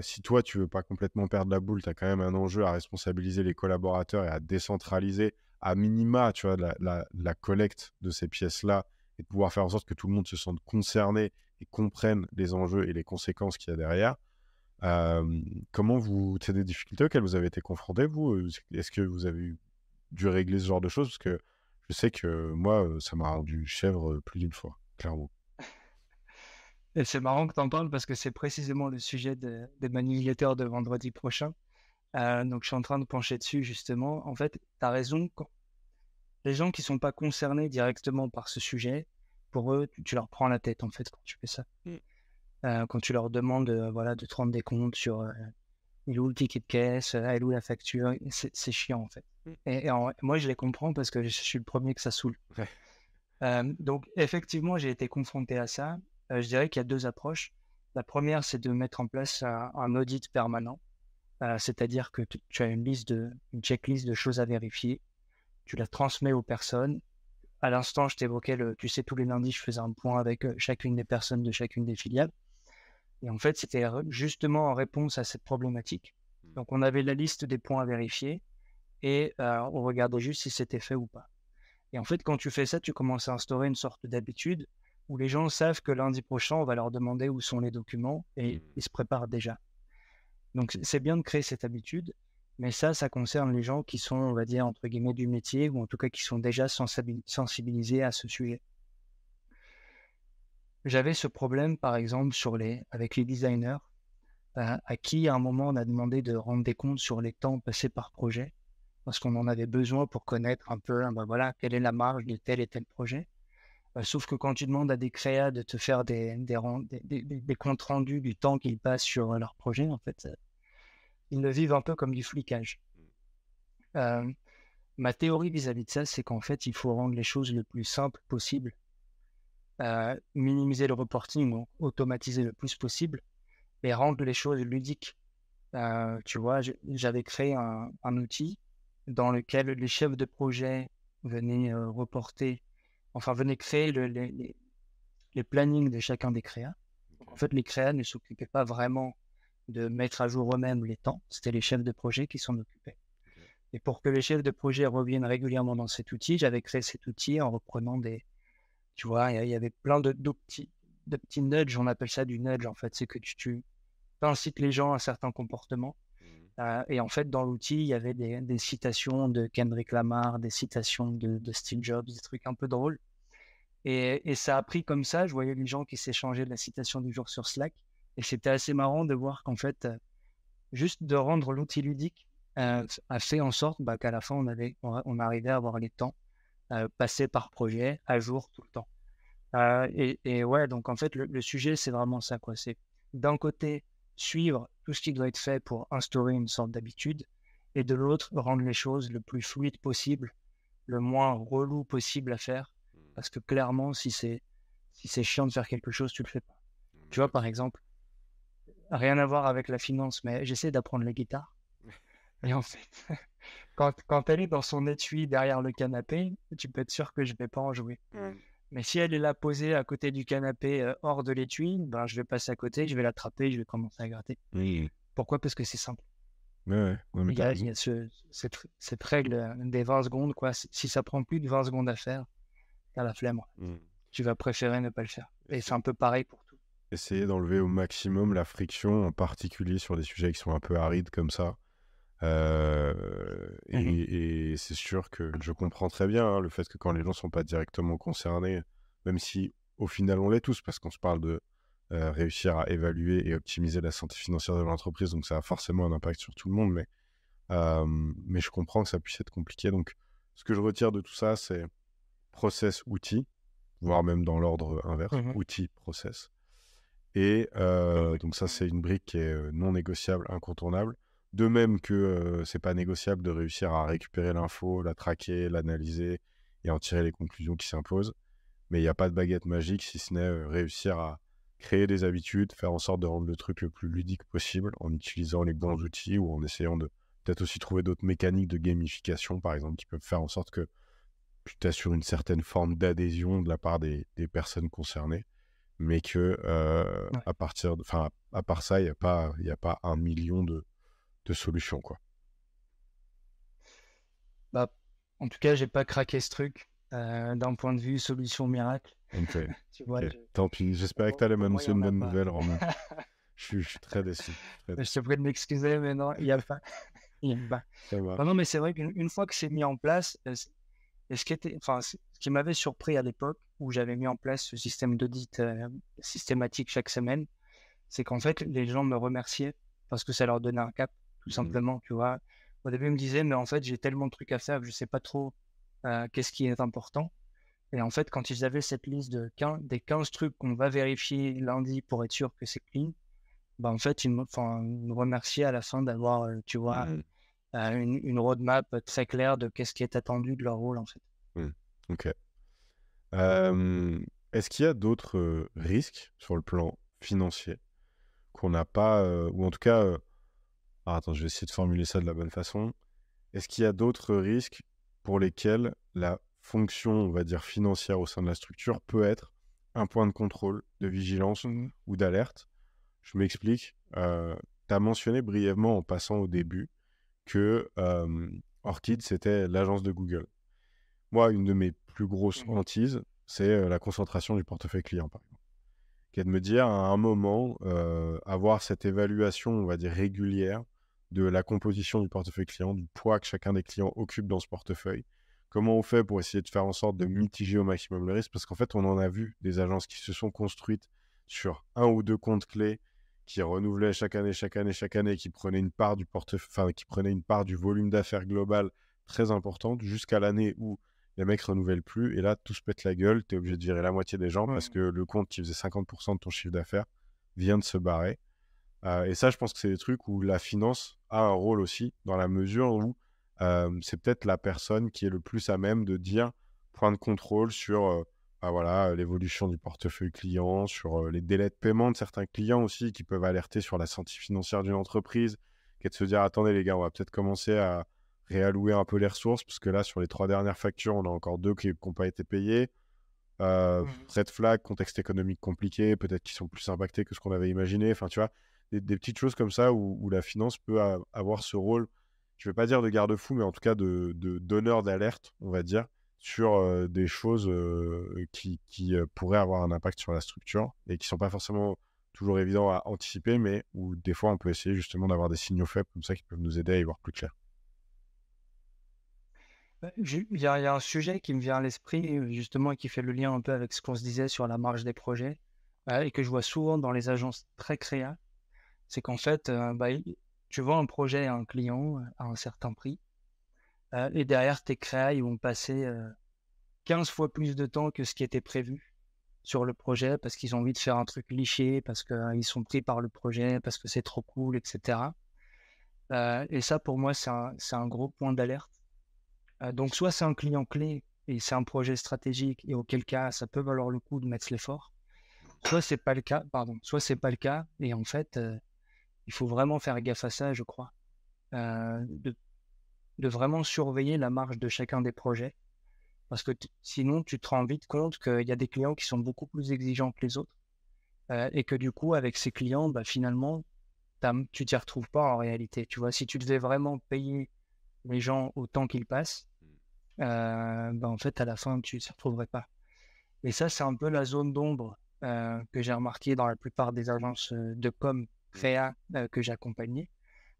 Speaker 1: si toi, tu veux pas complètement perdre la boule, tu as quand même un enjeu à responsabiliser les collaborateurs et à décentraliser à minima, tu vois, la, collecte de ces pièces-là et de pouvoir faire en sorte que tout le monde se sente concerné et comprenne les enjeux et les conséquences qu'il y a derrière. comment vous, c'est des difficultés auxquelles vous avez été confrontés, vous? Est-ce que vous avez dû régler ce genre de choses? Parce que je sais que moi, ça m'a rendu chèvre plus d'une fois, clairement.
Speaker 2: Et c'est marrant que tu en parles parce que c'est précisément le sujet des manipulateurs de vendredi prochain. Euh, donc, je suis en train de pencher dessus justement. En fait, tu as raison. Quand... Les gens qui sont pas concernés directement par ce sujet, pour eux, tu, leur prends la tête en fait quand tu fais ça. Mmh. Euh, quand tu leur demandes voilà, de te rendre des comptes sur euh, il où le ticket de caisse, elle où la facture, c'est chiant en fait. Mmh. Et, moi, je les comprends parce que je suis le premier que ça saoule. donc, effectivement, j'ai été confronté à ça. Euh, je dirais qu'il y a deux approches. La première, c'est de mettre en place un, audit permanent, euh, c'est-à-dire que tu, as une liste de, une checklist de choses à vérifier. Tu la transmets aux personnes. À l'instant, je t'évoquais le, tu sais, tous les lundis, je faisais un point avec chacune des personnes de chacune des filiales. Et en fait, c'était justement en réponse à cette problématique. Mmh. Donc, on avait la liste des points à vérifier et on regardait juste si c'était fait ou pas. Et en fait, quand tu fais ça, tu commences à instaurer une sorte d'habitude où les gens savent que lundi prochain, on va leur demander où sont les documents et mmh. ils se préparent déjà. Donc c'est bien de créer cette habitude, mais ça, ça concerne les gens qui sont, on va dire, entre guillemets, du métier, ou en tout cas qui sont déjà sensibilisés à ce sujet. J'avais ce problème, par exemple, sur les, avec les designers, euh, à qui, à un moment, on a demandé de rendre des comptes sur les temps passés par projet, parce qu'on en avait besoin pour connaître un peu, ben voilà, quelle est la marge de tel et tel projet. Bah, sauf que quand tu demandes à des créas de te faire des, des, comptes rendus du temps qu'ils passent sur leur projet, en fait, ils le vivent un peu comme du flicage. Mmh. ma théorie vis-à-vis de ça, c'est qu'en fait, il faut rendre les choses le plus simple possible, minimiser le reporting automatiser le plus possible, et rendre les choses ludiques. tu vois, j'avais créé un, un, outil dans lequel les chefs de projet venaient reporter enfin, venait créer les, les, plannings de chacun des créas. En fait, les créas ne s'occupaient pas vraiment de mettre à jour eux-mêmes les temps, c'était les chefs de projet qui s'en occupaient. Et pour que les chefs de projet reviennent régulièrement dans cet outil, j'avais créé cet outil en reprenant des. Tu vois, il y avait plein de, de, petits, de petits nudges, on appelle ça du nudge en fait, c'est que tu, tu incites les gens à certains comportements. Euh, et en fait, dans l'outil, il y avait des, citations de Kendrick Lamar, des citations de, Steve Jobs, des trucs un peu drôles. Et, ça a pris comme ça. Je voyais les gens qui s'échangeaient de la citation du jour sur Slack. Et c'était assez marrant de voir qu'en fait, euh, juste de rendre l'outil ludique euh, a fait en sorte bah, qu'à la fin, on, avait, on, arrivait à avoir les temps euh, passés par projet à jour tout le temps. et, ouais, donc en fait, le, sujet, c'est vraiment ça. quoi. C'est d'un côté, suivre tout ce qui doit être fait pour instaurer une sorte d'habitude, et de l'autre, rendre les choses le plus fluide possible, le moins relou possible à faire, parce que clairement, si c'est si c'est chiant de faire quelque chose, tu le fais pas. Tu vois, par exemple, rien à voir avec la finance, mais j'essaie d'apprendre la guitare. *laughs* Et en fait, *laughs* quand, quand, elle est dans son étui derrière le canapé, tu peux être sûr que je vais pas en jouer. Mais si elle est là posée à côté du canapé, euh, hors de l'étui, ben, je vais passer à côté, je vais l'attraper, je vais commencer à gratter. Pourquoi? Parce que c'est simple.
Speaker 1: Ouais, ouais.
Speaker 2: il y a, cette, règle des 20 secondes. Quoi. Si ça prend plus de 20 secondes à faire, tu as la flemme. Mmh. Tu vas préférer ne pas le faire. Et c'est un peu pareil pour tout.
Speaker 1: Essayer d'enlever au maximum la friction, en particulier sur des sujets qui sont un peu arides comme ça. Euh, mmh et, c'est sûr que je comprends très bien hein, le fait que quand les gens sont pas directement concernés, même si au final on l'est tous, parce qu'on se parle de euh, réussir à évaluer et optimiser la santé financière de l'entreprise, donc ça a forcément un impact sur tout le monde, mais, mais je comprends que ça puisse être compliqué. Donc ce que je retire de tout ça, c'est process, outil, voire même dans l'ordre inverse, mmh outil, process. Et euh, donc ça, c'est une brique qui est non négociable, incontournable. De même que euh, c'est pas négociable de réussir à récupérer l'info, la traquer, l'analyser et en tirer les conclusions qui s'imposent. Mais il n'y a pas de baguette magique si ce n'est euh, réussir à créer des habitudes, faire en sorte de rendre le truc le plus ludique possible en utilisant les bons outils ou en essayant de peut-être aussi trouver d'autres mécaniques de gamification, par exemple, qui peuvent faire en sorte que tu t'assures une certaine forme d'adhésion de la part des, personnes concernées, mais que euh, à partir, enfin, à part ça, il n'y a pas, il a pas un million de, de solutions, quoi.
Speaker 2: Bah, en tout cas, j'ai pas craqué ce truc euh, d'un point de vue solution miracle. *laughs*
Speaker 1: Tant pis, j'espère que tu allais m'annoncer une bonne nouvelle, Romain. *laughs* je, suis, très déçu.
Speaker 2: Je te prie de m'excuser, mais non, il n'y a pas. *laughs* non, mais c'est vrai qu'une fois que c'est mis en place, et ce qui, était, enfin, ce qui m'avait surpris à l'époque où j'avais mis en place ce système d'audit euh, systématique chaque semaine, c'est qu'en fait, les gens me remerciaient parce que ça leur donnait un cap tout mmh simplement, tu vois. Au début, ils me disaient, mais en fait, j'ai tellement de trucs à faire que je sais pas trop euh, qu'est-ce qui est important. Et en fait, quand ils avaient cette liste de 15, des 15 trucs qu'on va vérifier lundi pour être sûr que c'est clean, bah en fait, ils me, me remerciaient à la fin d'avoir, euh, tu vois, mmh. euh, une, une, roadmap très claire de qu'est-ce qui est attendu de leur rôle, en fait.
Speaker 1: Mmh. Ok. Est-ce qu'il y a d'autres risques sur le plan financier qu'on n'a pas, ou en tout cas, ah, attends, je vais essayer de formuler ça de la bonne façon. Est-ce qu'il y a d'autres risques pour lesquels la fonction, on va dire, financière au sein de la structure peut être un point de contrôle, de vigilance mmh ou d'alerte? Je m'explique. Euh, tu as mentionné brièvement en passant au début que Orchid, c'était l'agence de Google. Moi, une de mes plus grosses mmh hantises, c'est la concentration du portefeuille client, par exemple. Qui est de me dire, à un moment, avoir cette évaluation, on va dire, régulière de la composition du portefeuille client, du poids que chacun des clients occupe dans ce portefeuille. Comment on fait pour essayer de faire en sorte de mitiger au maximum le risque? Parce qu'en fait, on en a vu des agences qui se sont construites sur un ou deux comptes clés, qui renouvelaient chaque année, chaque année, chaque année, qui prenaient une part du portefeuille, enfin, qui prenaient une part du volume d'affaires global très importante jusqu'à l'année où les mecs renouvellent plus et là tout se pète la gueule, tu es obligé de virer la moitié des gens parce que le compte qui faisait 50% de ton chiffre d'affaires vient de se barrer. Euh, et ça, je pense que c'est des trucs où la finance a un rôle aussi, dans la mesure où euh, c'est peut-être la personne qui est le plus à même de dire point de contrôle sur euh, bah voilà, l'évolution du portefeuille client, sur les délais de paiement de certains clients aussi qui peuvent alerter sur la santé financière d'une entreprise, qui est de se dire attendez les gars, on va peut-être commencer à réallouer un peu les ressources, parce que là, sur les trois dernières factures, on a encore deux qui n'ont pas été payées. Euh, mmh red flag, contexte économique compliqué, peut-être qu'ils sont plus impactés que ce qu'on avait imaginé. Enfin, tu vois, des, petites choses comme ça où, la finance peut avoir ce rôle, je ne vais pas dire de garde-fou, mais en tout cas de donneur d'alerte, on va dire, sur des choses qui, pourraient avoir un impact sur la structure et qui ne sont pas forcément toujours évidents à anticiper, mais où des fois on peut essayer justement d'avoir des signaux faibles comme ça qui peuvent nous aider à y voir plus clair.
Speaker 2: Bah, il y, a un sujet qui me vient à l'esprit justement et qui fait le lien un peu avec ce qu'on se disait sur la marge des projets et que je vois souvent dans les agences très créa c'est qu'en fait, euh, bah, tu vends un projet à un client euh, à un certain prix, euh, et derrière, tes créas, ils vont passer 15 fois plus de temps que ce qui était prévu sur le projet, parce qu'ils ont envie de faire un truc liché, parce qu'ils sont pris par le projet, parce que c'est trop cool, etc. et ça, pour moi, c'est un, gros point d'alerte. donc, soit c'est un client clé et c'est un projet stratégique, et auquel cas, ça peut valoir le coup de mettre l'effort. Soit c'est pas le cas, pardon, soit c'est pas le cas, et en fait, il faut vraiment faire gaffe à ça, je crois. Euh, de, vraiment surveiller la marge de chacun des projets. Parce que sinon, tu te rends vite compte qu'il y a des clients qui sont beaucoup plus exigeants que les autres. Euh, et que du coup, avec ces clients, bah, finalement, tu t'y retrouves pas en réalité. Tu vois, si tu devais vraiment payer les gens autant qu'ils passent, mmh. euh, ben, en fait, à la fin, tu t'y retrouverais pas. Et ça, c'est un peu la zone d'ombre que j'ai remarqué dans la plupart des agences de com créa que j'ai accompagnées.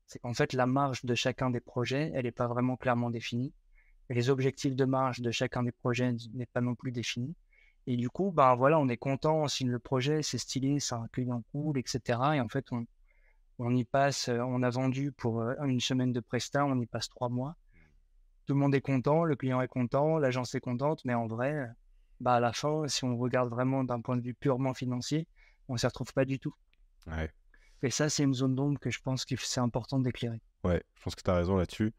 Speaker 2: C'est qu'en fait, la marge de chacun des projets, elle n'est pas vraiment clairement définie. Et les objectifs de marge de chacun des projets n'est pas non plus défini. Et du coup, ben voilà, on est content, on signe le projet, c'est stylé, c'est un client cool, etc. Et en fait, on, on y passe, on a vendu pour une semaine de presta, on y passe trois mois. Tout le monde est content, le client est content, l'agence est contente, mais en vrai, bah à la fin, si on regarde vraiment d'un point de vue purement financier, on ne s'y retrouve pas du tout.
Speaker 1: Ouais.
Speaker 2: Et ça, c'est une zone d'ombre que je pense que c'est important d'éclairer.
Speaker 1: Ouais, je pense que tu as raison là-dessus.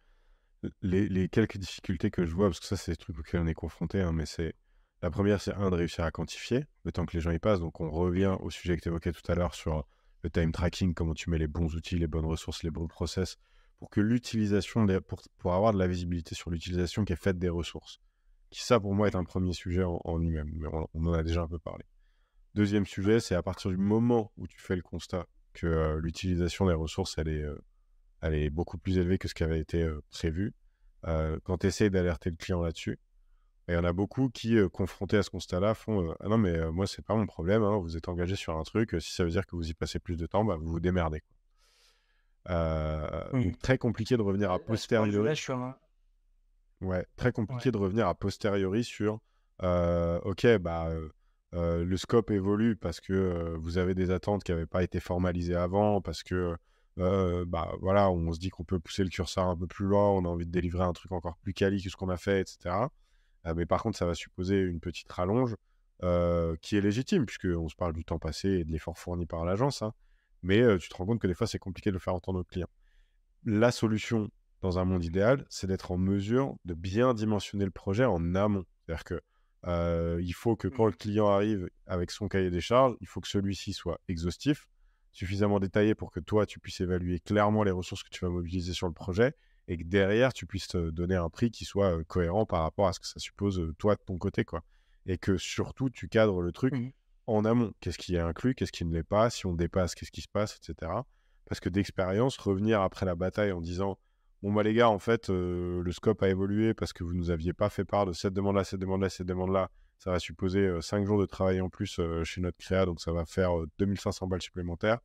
Speaker 1: Les, quelques difficultés que je vois, parce que ça, c'est des trucs auxquels on est confronté, hein, mais c'est la première, c'est un de réussir à quantifier le temps que les gens y passent. Donc, on revient au sujet que tu évoquais tout à l'heure sur le time tracking, comment tu mets les bons outils, les bonnes ressources, les bons process, pour que l'utilisation, pour, pour avoir de la visibilité sur l'utilisation qui est faite des ressources. Qui, ça, pour moi, est un premier sujet en, lui-même, mais on, en a déjà un peu parlé. Deuxième sujet, c'est à partir du moment où tu fais le constat que l'utilisation des ressources, elle est, elle est beaucoup plus élevée que ce qui avait été prévu. quand tu essaies d'alerter le client là-dessus, il y en a beaucoup qui, confrontés à ce constat-là, font Ah non, mais moi, c'est pas mon problème, hein, vous êtes engagé sur un truc, si ça veut dire que vous y passez plus de temps, bah, vous vous démerdez. donc, très compliqué de revenir à posteriori. Ouais, très compliqué de revenir à posteriori sur Ok, bah. Le scope évolue parce que vous avez des attentes qui n'avaient pas été formalisées avant, parce que bah, voilà, on se dit qu'on peut pousser le curseur un peu plus loin, on a envie de délivrer un truc encore plus quali que ce qu'on a fait, etc. Euh, mais par contre, ça va supposer une petite rallonge qui est légitime, puisqu'on se parle du temps passé et de l'effort fourni par l'agence. Hein. Mais tu te rends compte que des fois, c'est compliqué de le faire entendre aux clients. La solution, dans un monde idéal, c'est d'être en mesure de bien dimensionner le projet en amont. C'est-à-dire que il faut que quand le mmh. client arrive avec son cahier des charges, il faut que celui-ci soit exhaustif, suffisamment détaillé pour que toi, tu puisses évaluer clairement les ressources que tu vas mobiliser sur le projet et que derrière, tu puisses te donner un prix qui soit cohérent par rapport à ce que ça suppose toi de ton côté. quoi. Et que surtout, tu cadres le truc mmh en amont. Qu'est-ce qui est inclus, qu'est-ce qui ne l'est pas, si on dépasse, qu'est-ce qui se passe, etc. Parce que d'expérience, revenir après la bataille en disant Bon, bah les gars, en fait, le scope a évolué parce que vous nous aviez pas fait part de cette demande-là, cette demande-là, cette demande-là. Ça va supposer 5 jours de travail en plus chez notre créa, donc ça va faire 2500 balles supplémentaires.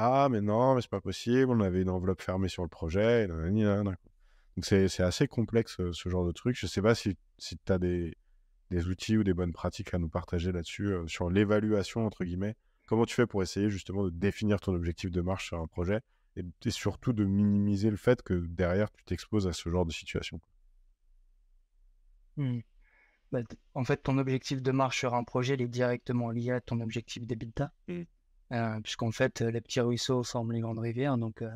Speaker 1: Ah, mais non, mais c'est pas possible, on avait une enveloppe fermée sur le projet. Donc c'est assez complexe euh, ce genre de truc. Je sais pas si, si tu as des, des, outils ou des bonnes pratiques à nous partager là-dessus, euh, sur l'évaluation, entre guillemets. Comment tu fais pour essayer justement de définir ton objectif de marche sur un projet? Et, surtout de minimiser le fait que derrière tu t'exposes à ce genre de situation
Speaker 2: mmh. bah, En fait, ton objectif de marche sur un projet il est directement lié à ton objectif d'EBITDA. Mmh. Euh, puisqu'en fait, les petits ruisseaux forment les grandes rivières. Donc, euh,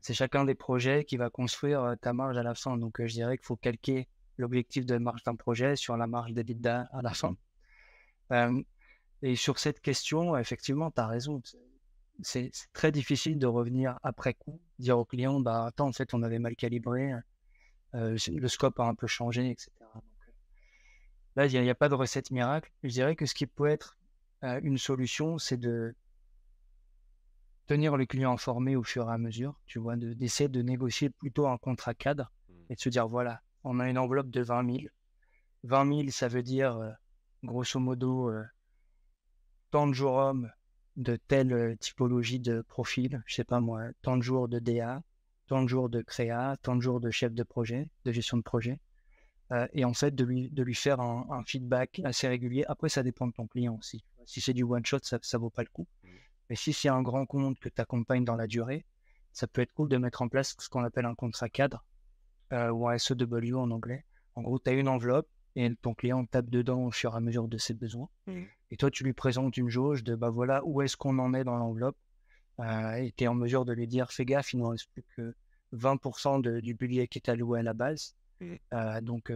Speaker 2: c'est chacun des projets qui va construire euh, ta marge à la fin. Donc, je dirais qu'il faut calquer l'objectif de marge d'un projet sur la marge d'EBITDA à la fin. et sur cette question, effectivement, tu as raison. C'est très difficile de revenir après coup, dire au client, bah attends, en fait, on avait mal calibré, le scope a un peu changé, etc. là, il n'y a, pas de recette miracle. Je dirais que ce qui peut être une solution, c'est de tenir le client informé au fur et à mesure, tu vois, d'essayer de, négocier plutôt un contrat cadre mmh. et de se dire, voilà, on a une enveloppe de 20 000. 20 000, ça veut dire, euh, grosso modo, euh, tant de jours hommes de telle euh, typologie de profil, je sais pas moi, tant de jours de DA, tant de jours de créa, tant de jours de chef de projet, de gestion de projet. et en fait, de lui, de lui faire un, feedback assez régulier. Après, ça dépend de ton client aussi. Si c'est du one-shot, ça ne vaut pas le coup. Mmh. Mais si c'est un grand compte que tu accompagnes dans la durée, ça peut être cool de mettre en place ce qu'on appelle un contrat cadre euh, ou un SEW en anglais. En gros, tu as une enveloppe et ton client tape dedans au fur et à mesure de ses besoins. Mmh. Et toi, tu lui présentes une jauge de bah voilà où est-ce qu'on en est dans l'enveloppe. Euh, et tu es en mesure de lui dire fais gaffe, il ne reste plus que 20% du budget qui est alloué à la base. Mmh. Euh, donc,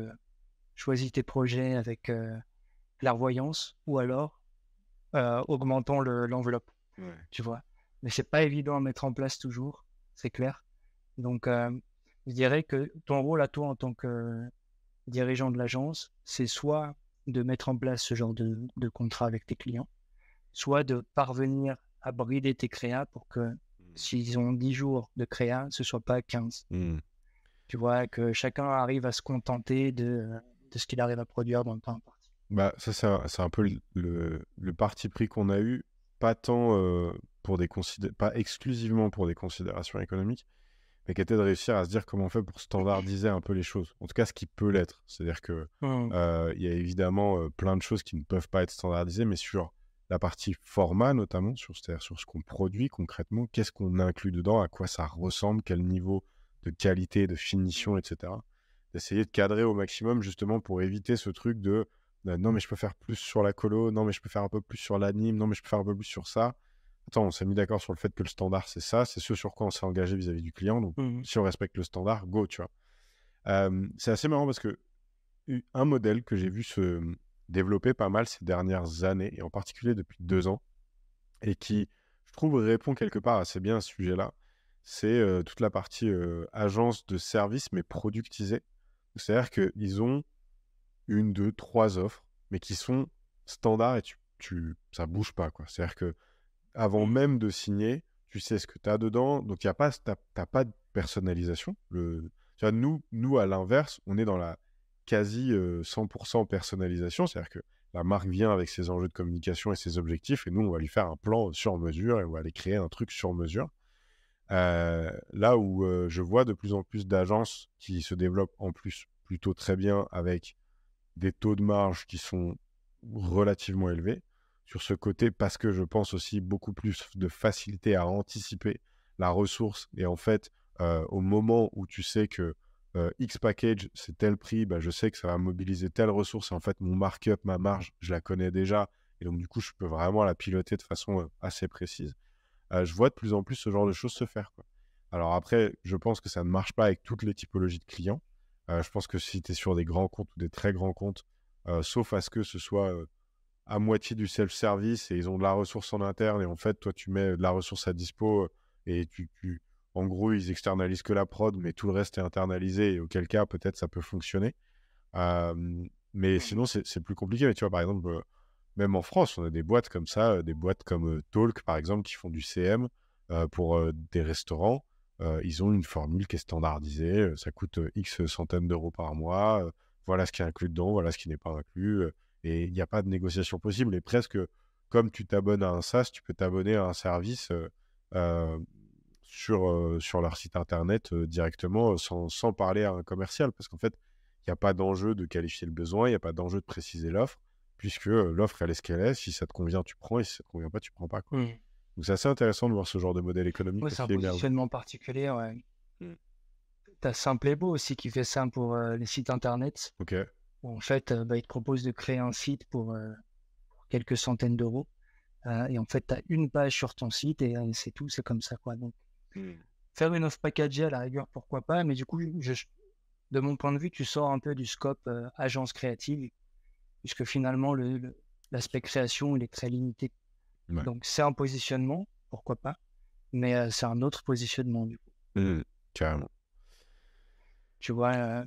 Speaker 2: choisis tes projets avec clairvoyance ou alors augmentons l'enveloppe. Tu vois? Mais c'est pas évident à mettre en place toujours, c'est clair. Donc, euh, je dirais que ton rôle à toi en tant que dirigeant de l'agence, c'est soit de mettre en place ce genre de, de, contrat avec tes clients, soit de parvenir à brider tes créas pour que mmh. s'ils ont 10 jours de créa, ce soit pas 15.
Speaker 1: Mmh.
Speaker 2: Tu vois, que chacun arrive à se contenter de, de ce qu'il arrive à produire dans le temps imparti.
Speaker 1: Bah, ça, c'est un, un peu le, le, parti pris qu'on a eu, pas tant euh, pour des pas exclusivement pour des considérations économiques, mais qui était de réussir à se dire comment on fait pour standardiser un peu les choses. En tout cas, ce qui peut l'être. C'est-à-dire que
Speaker 2: Mmh.
Speaker 1: euh, il y a évidemment euh, plein de choses qui ne peuvent pas être standardisées, mais sur la partie format notamment, sur, c'est-à-dire sur ce qu'on produit concrètement, qu'est-ce qu'on inclut dedans, à quoi ça ressemble, quel niveau de qualité, de finition, etc. D'essayer de cadrer au maximum justement pour éviter ce truc de euh, non mais je peux faire plus sur la colo, non mais je peux faire un peu plus sur l'anime, non mais je peux faire un peu plus sur ça. Attends, on s'est mis d'accord sur le fait que le standard c'est ça, c'est ce sur quoi on s'est engagé vis-à-vis du client, donc
Speaker 2: Mmh.
Speaker 1: si on respecte le standard, go, tu vois. Euh, c'est assez marrant parce que un modèle que j'ai vu se développer pas mal ces dernières années, et en particulier depuis deux ans, et qui, je trouve, répond quelque part assez bien à ce sujet-là, c'est euh, toute la partie euh, agence de service, mais productisée. C'est-à-dire qu'ils ont une, deux, trois offres, mais qui sont standards et tu, tu, ça bouge pas. quoi. C'est-à-dire que avant même de signer, tu sais ce que tu as dedans, donc il y a pas, pas de personnalisation. Le, tu vois, nous, nous, à l'inverse, on est dans la quasi euh, 100% personnalisation, c'est-à-dire que la marque vient avec ses enjeux de communication et ses objectifs, et nous, on va lui faire un plan sur mesure et on va aller créer un truc sur mesure. Euh, là où euh, je vois de plus en plus d'agences qui se développent en plus plutôt très bien avec des taux de marge qui sont relativement élevés sur ce côté parce que je pense aussi beaucoup plus de facilité à anticiper la ressource et en fait au moment où tu sais que X package c'est tel prix, bah, je sais que ça va mobiliser telle ressource et en fait mon markup, ma marge, je la connais déjà et donc du coup je peux vraiment la piloter de façon assez précise. Je vois de plus en plus ce genre de choses se faire. Alors après, je pense que ça ne marche pas avec toutes les typologies de clients. Je pense que si tu es sur des grands comptes ou des très grands comptes, sauf à ce que ce soit à moitié du self-service et ils ont de la ressource en interne et en fait, toi, tu mets de la ressource à dispo et tu, tu- en gros, ils externalisent que la prod, mais tout le reste est internalisé et auquel cas, peut-être, ça peut fonctionner. Euh, mais sinon, c'est plus compliqué. Mais tu vois, par exemple, euh, même en France, on a des boîtes comme ça, euh, des boîtes comme euh, Talk, par exemple, qui font du CM euh, pour des restaurants. Ils ont une formule qui est standardisée. ça coûte X centaines d'euros par mois. voilà ce qui est inclus dedans, voilà ce qui n'est pas inclus. Et il n'y a pas de négociation possible. Et presque comme tu t'abonnes à un SaaS, tu peux t'abonner à un service euh, euh, sur, euh, sur leur site internet euh, directement sans, sans parler à un commercial. Parce qu'en fait, il n'y a pas d'enjeu de qualifier le besoin, il n'y a pas d'enjeu de préciser l'offre, puisque euh, l'offre, elle est ce qu'elle est. Si ça te convient, tu prends, et si ça te convient pas, tu prends pas. Quoi.
Speaker 2: Mmh.
Speaker 1: Donc c'est assez intéressant de voir ce genre de modèle économique
Speaker 2: Ouais, c'est un positionnement particulier. Ouais.
Speaker 1: Mm.
Speaker 2: T'as Simplebo aussi qui fait ça pour euh, les sites internet.
Speaker 1: Ok.
Speaker 2: Où en fait, euh, bah, il te propose de créer un site pour, euh, pour quelques centaines d'euros. Euh, et en fait, tu as une page sur ton site et, euh, c'est tout, c'est comme ça. Quoi. Donc, faire une offre packagée à la rigueur, pourquoi pas. Mais du coup, je- de mon point de vue, tu sors un peu du scope agence créative, puisque finalement, le- le- l'aspect création, il est très limité.
Speaker 1: Ouais.
Speaker 2: Donc, c'est un positionnement, pourquoi pas. Mais euh, c'est un autre positionnement, du coup.
Speaker 1: Carrément.
Speaker 2: Tu vois, euh,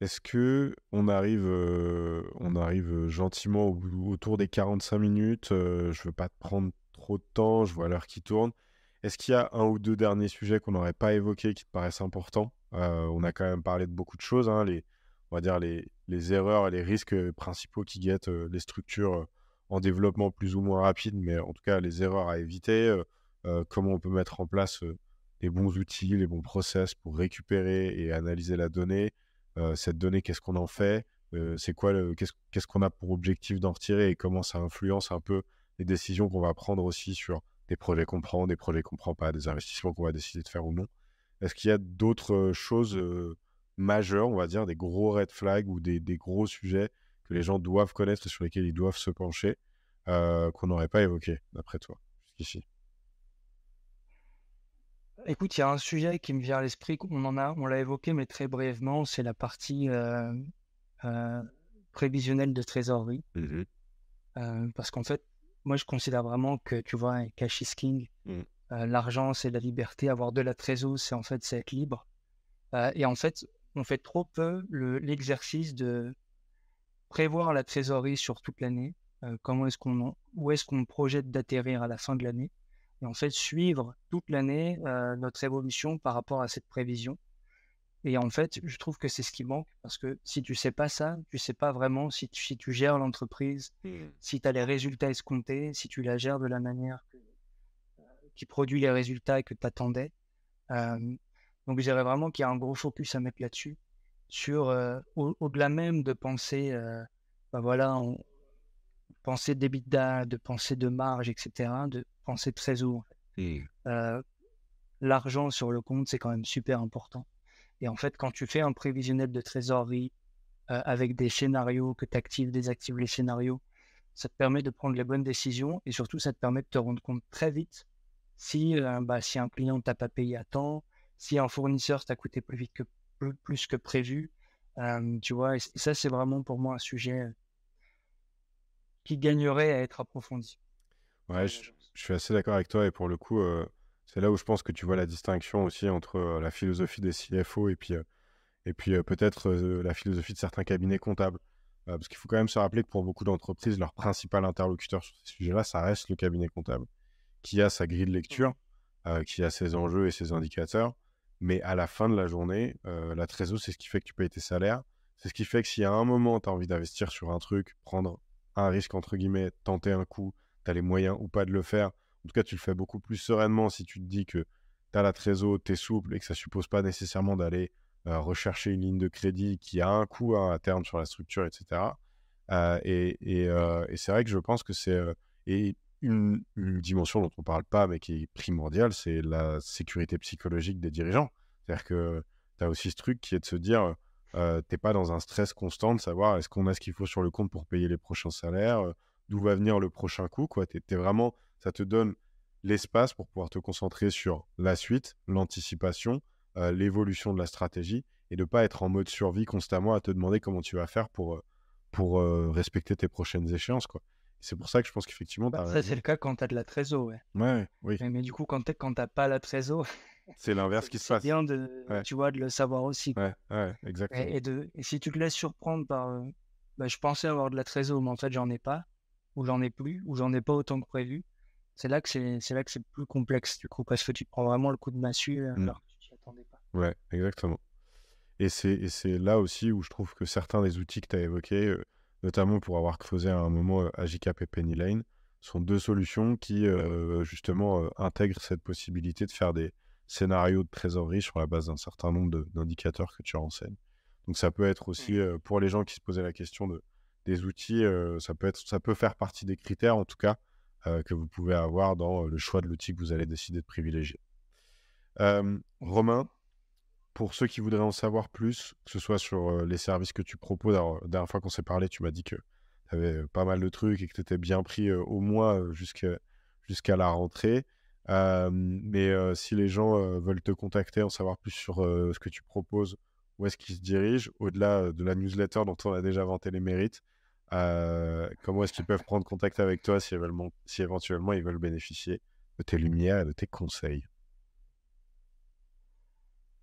Speaker 1: Est-ce que on arrive, euh, on arrive euh, gentiment autour des 45 minutes euh, Je veux pas te prendre trop de temps, je vois l'heure qui tourne. Est-ce qu'il y a un ou deux derniers sujets qu'on n'aurait pas évoqués qui te paraissent importants? Euh, On a quand même parlé de beaucoup de choses, hein, les, on va dire les, les erreurs et les risques principaux qui guettent les structures en développement plus ou moins rapide, mais en tout cas les erreurs à éviter, comment on peut mettre en place les bons outils, les bons process pour récupérer et analyser la donnée, cette donnée, qu'est-ce qu'on en fait Euh, C'est quoi qu'est-ce, qu'on a pour objectif d'en retirer et comment ça influence un peu les décisions qu'on va prendre aussi sur des projets qu'on prend, des projets qu'on prend pas, des investissements qu'on va décider de faire ou non. Est-ce qu'il y a d'autres euh, choses euh, majeures, on va dire, des gros red flags ou des, gros sujets que les gens doivent connaître et sur lesquels ils doivent se pencher euh, qu'on n'aurait pas évoqué, d'après toi, jusqu'ici?
Speaker 2: Écoute, il y a un sujet qui me vient à l'esprit, on en a, on l'a évoqué, mais très brièvement, c'est la partie euh, euh, prévisionnelle de trésorerie. Euh, parce qu'en fait, moi, je considère vraiment que, tu vois, cash is king.
Speaker 1: Mm.
Speaker 2: Euh, l'argent, c'est la liberté. Avoir de la trésorerie, c'est en fait, c'est être libre. Et en fait, on fait trop peu le- l'exercice de prévoir la trésorerie sur toute l'année. Comment est-ce qu'on, où est-ce qu'on projette d'atterrir à la fin de l'année. Et en fait suivre toute l'année notre évolution par rapport à cette prévision. Et en fait, je trouve que c'est ce qui manque parce que si tu sais pas ça, tu sais pas vraiment si tu, si tu gères l'entreprise, mmh. si tu as les résultats escomptés, si tu la gères de la manière qui produit les résultats que tu attendais. donc, je dirais vraiment qu'il y a un gros focus à mettre là-dessus, sur au-delà même de penser, bah voilà, on, penser d'EBITDA, de penser de marge, etc., de penser de trésor. Mmh. L'argent sur le compte, c'est quand même super important. Et en fait, quand tu fais un prévisionnel de trésorerie avec des scénarios, que tu actives, désactives les scénarios, ça te permet de prendre les bonnes décisions et surtout, ça te permet de te rendre compte très vite si, bah, si un client t'a pas payé à temps, si un fournisseur t'a coûté plus vite que plus, que prévu. tu vois, et ça, c'est vraiment pour moi un sujet qui gagnerait à être approfondi.
Speaker 1: Ouais, je, suis assez d'accord avec toi et pour le coup, c'est là où je pense que tu vois la distinction aussi entre la philosophie des CFO et puis, et puis peut-être la philosophie de certains cabinets comptables. parce qu'il faut quand même se rappeler que pour beaucoup d'entreprises, leur principal interlocuteur sur ces sujets-là, ça reste le cabinet comptable, qui a sa grille de lecture, qui a ses enjeux et ses indicateurs. Mais à la fin de la journée, la trésorerie, c'est ce qui fait que tu payes tes salaires. C'est ce qui fait que si à un moment, tu as envie d'investir sur un truc, prendre un risque, entre guillemets, tenter un coup, tu as les moyens ou pas de le faire. En tout cas, tu le fais beaucoup plus sereinement si tu te dis que tu as la trésor, tu es souple et que ça suppose pas nécessairement d'aller euh, rechercher une ligne de crédit qui a un coût hein, à terme sur la structure, etc. Euh, euh, et, c'est vrai que je pense que c'est et une, une, dimension dont on ne parle pas, mais qui est primordiale, c'est la sécurité psychologique des dirigeants. C'est-à-dire que tu as aussi ce truc qui est de se dire, euh, t'es pas dans un stress constant de savoir est-ce qu'on a ce qu'il faut sur le compte pour payer les prochains salaires, euh, d'où va venir le prochain coup. Quoi. vraiment, ça te donne l'espace pour pouvoir te concentrer sur la suite, l'anticipation, euh, l'évolution de la stratégie et de pas être en mode survie constamment à te demander comment tu vas faire pour, pour respecter tes prochaines échéances. Quoi. C'est pour ça que je pense qu'effectivement.
Speaker 2: Bah, ça, c'est le cas quand tu as de la trésor. Ouais.
Speaker 1: ouais oui.
Speaker 2: Mais, du coup, quand tu n'as pas la trésor,
Speaker 1: c'est l'inverse qui se passe.
Speaker 2: C'est bien de, tu vois, de le savoir aussi.
Speaker 1: Ouais, ouais, exactement.
Speaker 2: Et, de, et si tu te laisses surprendre par, euh, bah, je pensais avoir de la trésor, mais en fait j'en ai pas, ou j'en ai plus, ou j'en ai pas autant que prévu. C'est là que c'est, c'est là que c'est plus complexe du coup, parce que tu prends vraiment le coup de massue euh, mmh. alors que tu t'y attendais pas.
Speaker 1: Ouais, exactement. Et c'est, et c'est là aussi où je trouve que certains des outils que tu as évoqués, euh, notamment pour avoir creusé à un moment Agicap et Penny Lane, sont deux solutions qui justement intègrent cette possibilité de faire des, scénario de trésorerie sur la base d'un certain nombre d'indicateurs que tu renseignes. Donc ça peut être aussi, euh, pour les gens qui se posaient la question de, des outils, euh, ça, peut être, ça peut faire partie des critères en tout cas euh, que vous pouvez avoir dans le choix de l'outil que vous allez décider de privilégier. Romain, pour ceux qui voudraient en savoir plus, que ce soit sur les services que tu proposes, la dernière fois qu'on s'est parlé, tu m'as dit que tu avais pas mal de trucs et que tu étais bien pris au moins jusqu'à la rentrée mais si les gens veulent te contacter, en savoir plus sur ce que tu proposes, où est-ce qu'ils se dirigent, au-delà de la newsletter dont on a déjà vanté les mérites, comment est-ce qu'ils peuvent prendre contact avec toi si, éventuellement ils veulent bénéficier de tes lumières et de tes conseils?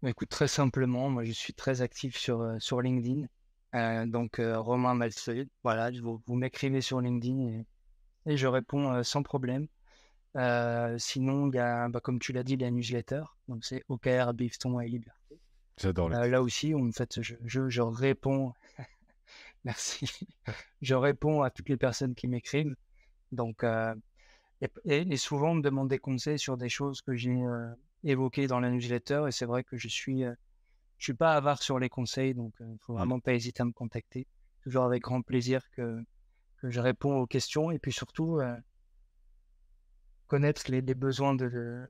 Speaker 2: Bah, Écoute, très simplement, moi je suis très actif sur, LinkedIn. donc Romain Malsolide, voilà, vous m'écrivez sur LinkedIn et je réponds sans problème. Euh, sinon, il y a, bah, comme tu l'as dit, la newsletter. Donc, c'est OKR, Bifton et Liberté.
Speaker 1: J'adore.
Speaker 2: Euh, là aussi, en fait, je, je, je réponds. *laughs* Merci. je réponds à toutes les personnes qui m'écrivent. Donc, euh, et, souvent, on me demande des conseils sur des choses que j'ai évoquées dans la newsletter. Et c'est vrai que je suis, je suis pas avare sur les conseils. Donc, il faut mmh. vraiment pas hésiter à me contacter. Toujours avec grand plaisir que, que je réponds aux questions. Et puis surtout, connaître les, besoins de,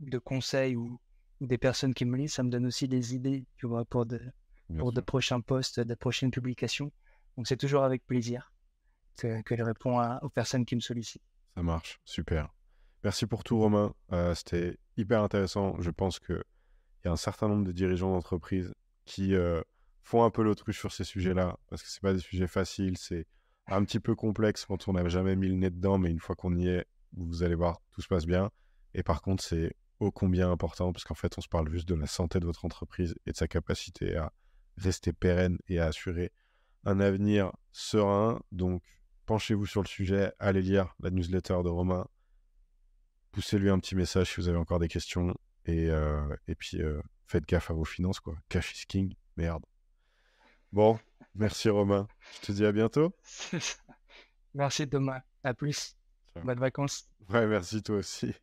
Speaker 2: de, conseils ou, des personnes qui me lisent, ça me donne aussi des idées, tu vois, pour de, pour de prochains posts, de prochaines publications. Donc c'est toujours avec plaisir que, que je réponds aux personnes qui me sollicitent.
Speaker 1: Ça marche, super. Merci pour tout, Romain. Euh, c'était hyper intéressant. Je pense qu'il y a un certain nombre de dirigeants d'entreprise qui euh, font un peu l'autruche sur ces sujets-là, parce que ce pas des sujets faciles, c'est un petit peu complexe quand on n'a jamais mis le nez dedans, mais une fois qu'on y est, vous allez voir, tout se passe bien. Et par contre, c'est ô combien important, parce qu'en fait, on se parle juste de la santé de votre entreprise et de sa capacité à rester pérenne et à assurer un avenir serein. Donc, penchez-vous sur le sujet, allez lire la newsletter de Romain. poussez-lui un petit message si vous avez encore des questions. Et, et puis, faites gaffe à vos finances, quoi. Cash is king. Merde. Bon, merci Romain. Je te dis à bientôt. *laughs*
Speaker 2: merci Thomas. À plus. Bonnes vacances.
Speaker 1: Ouais, merci toi aussi.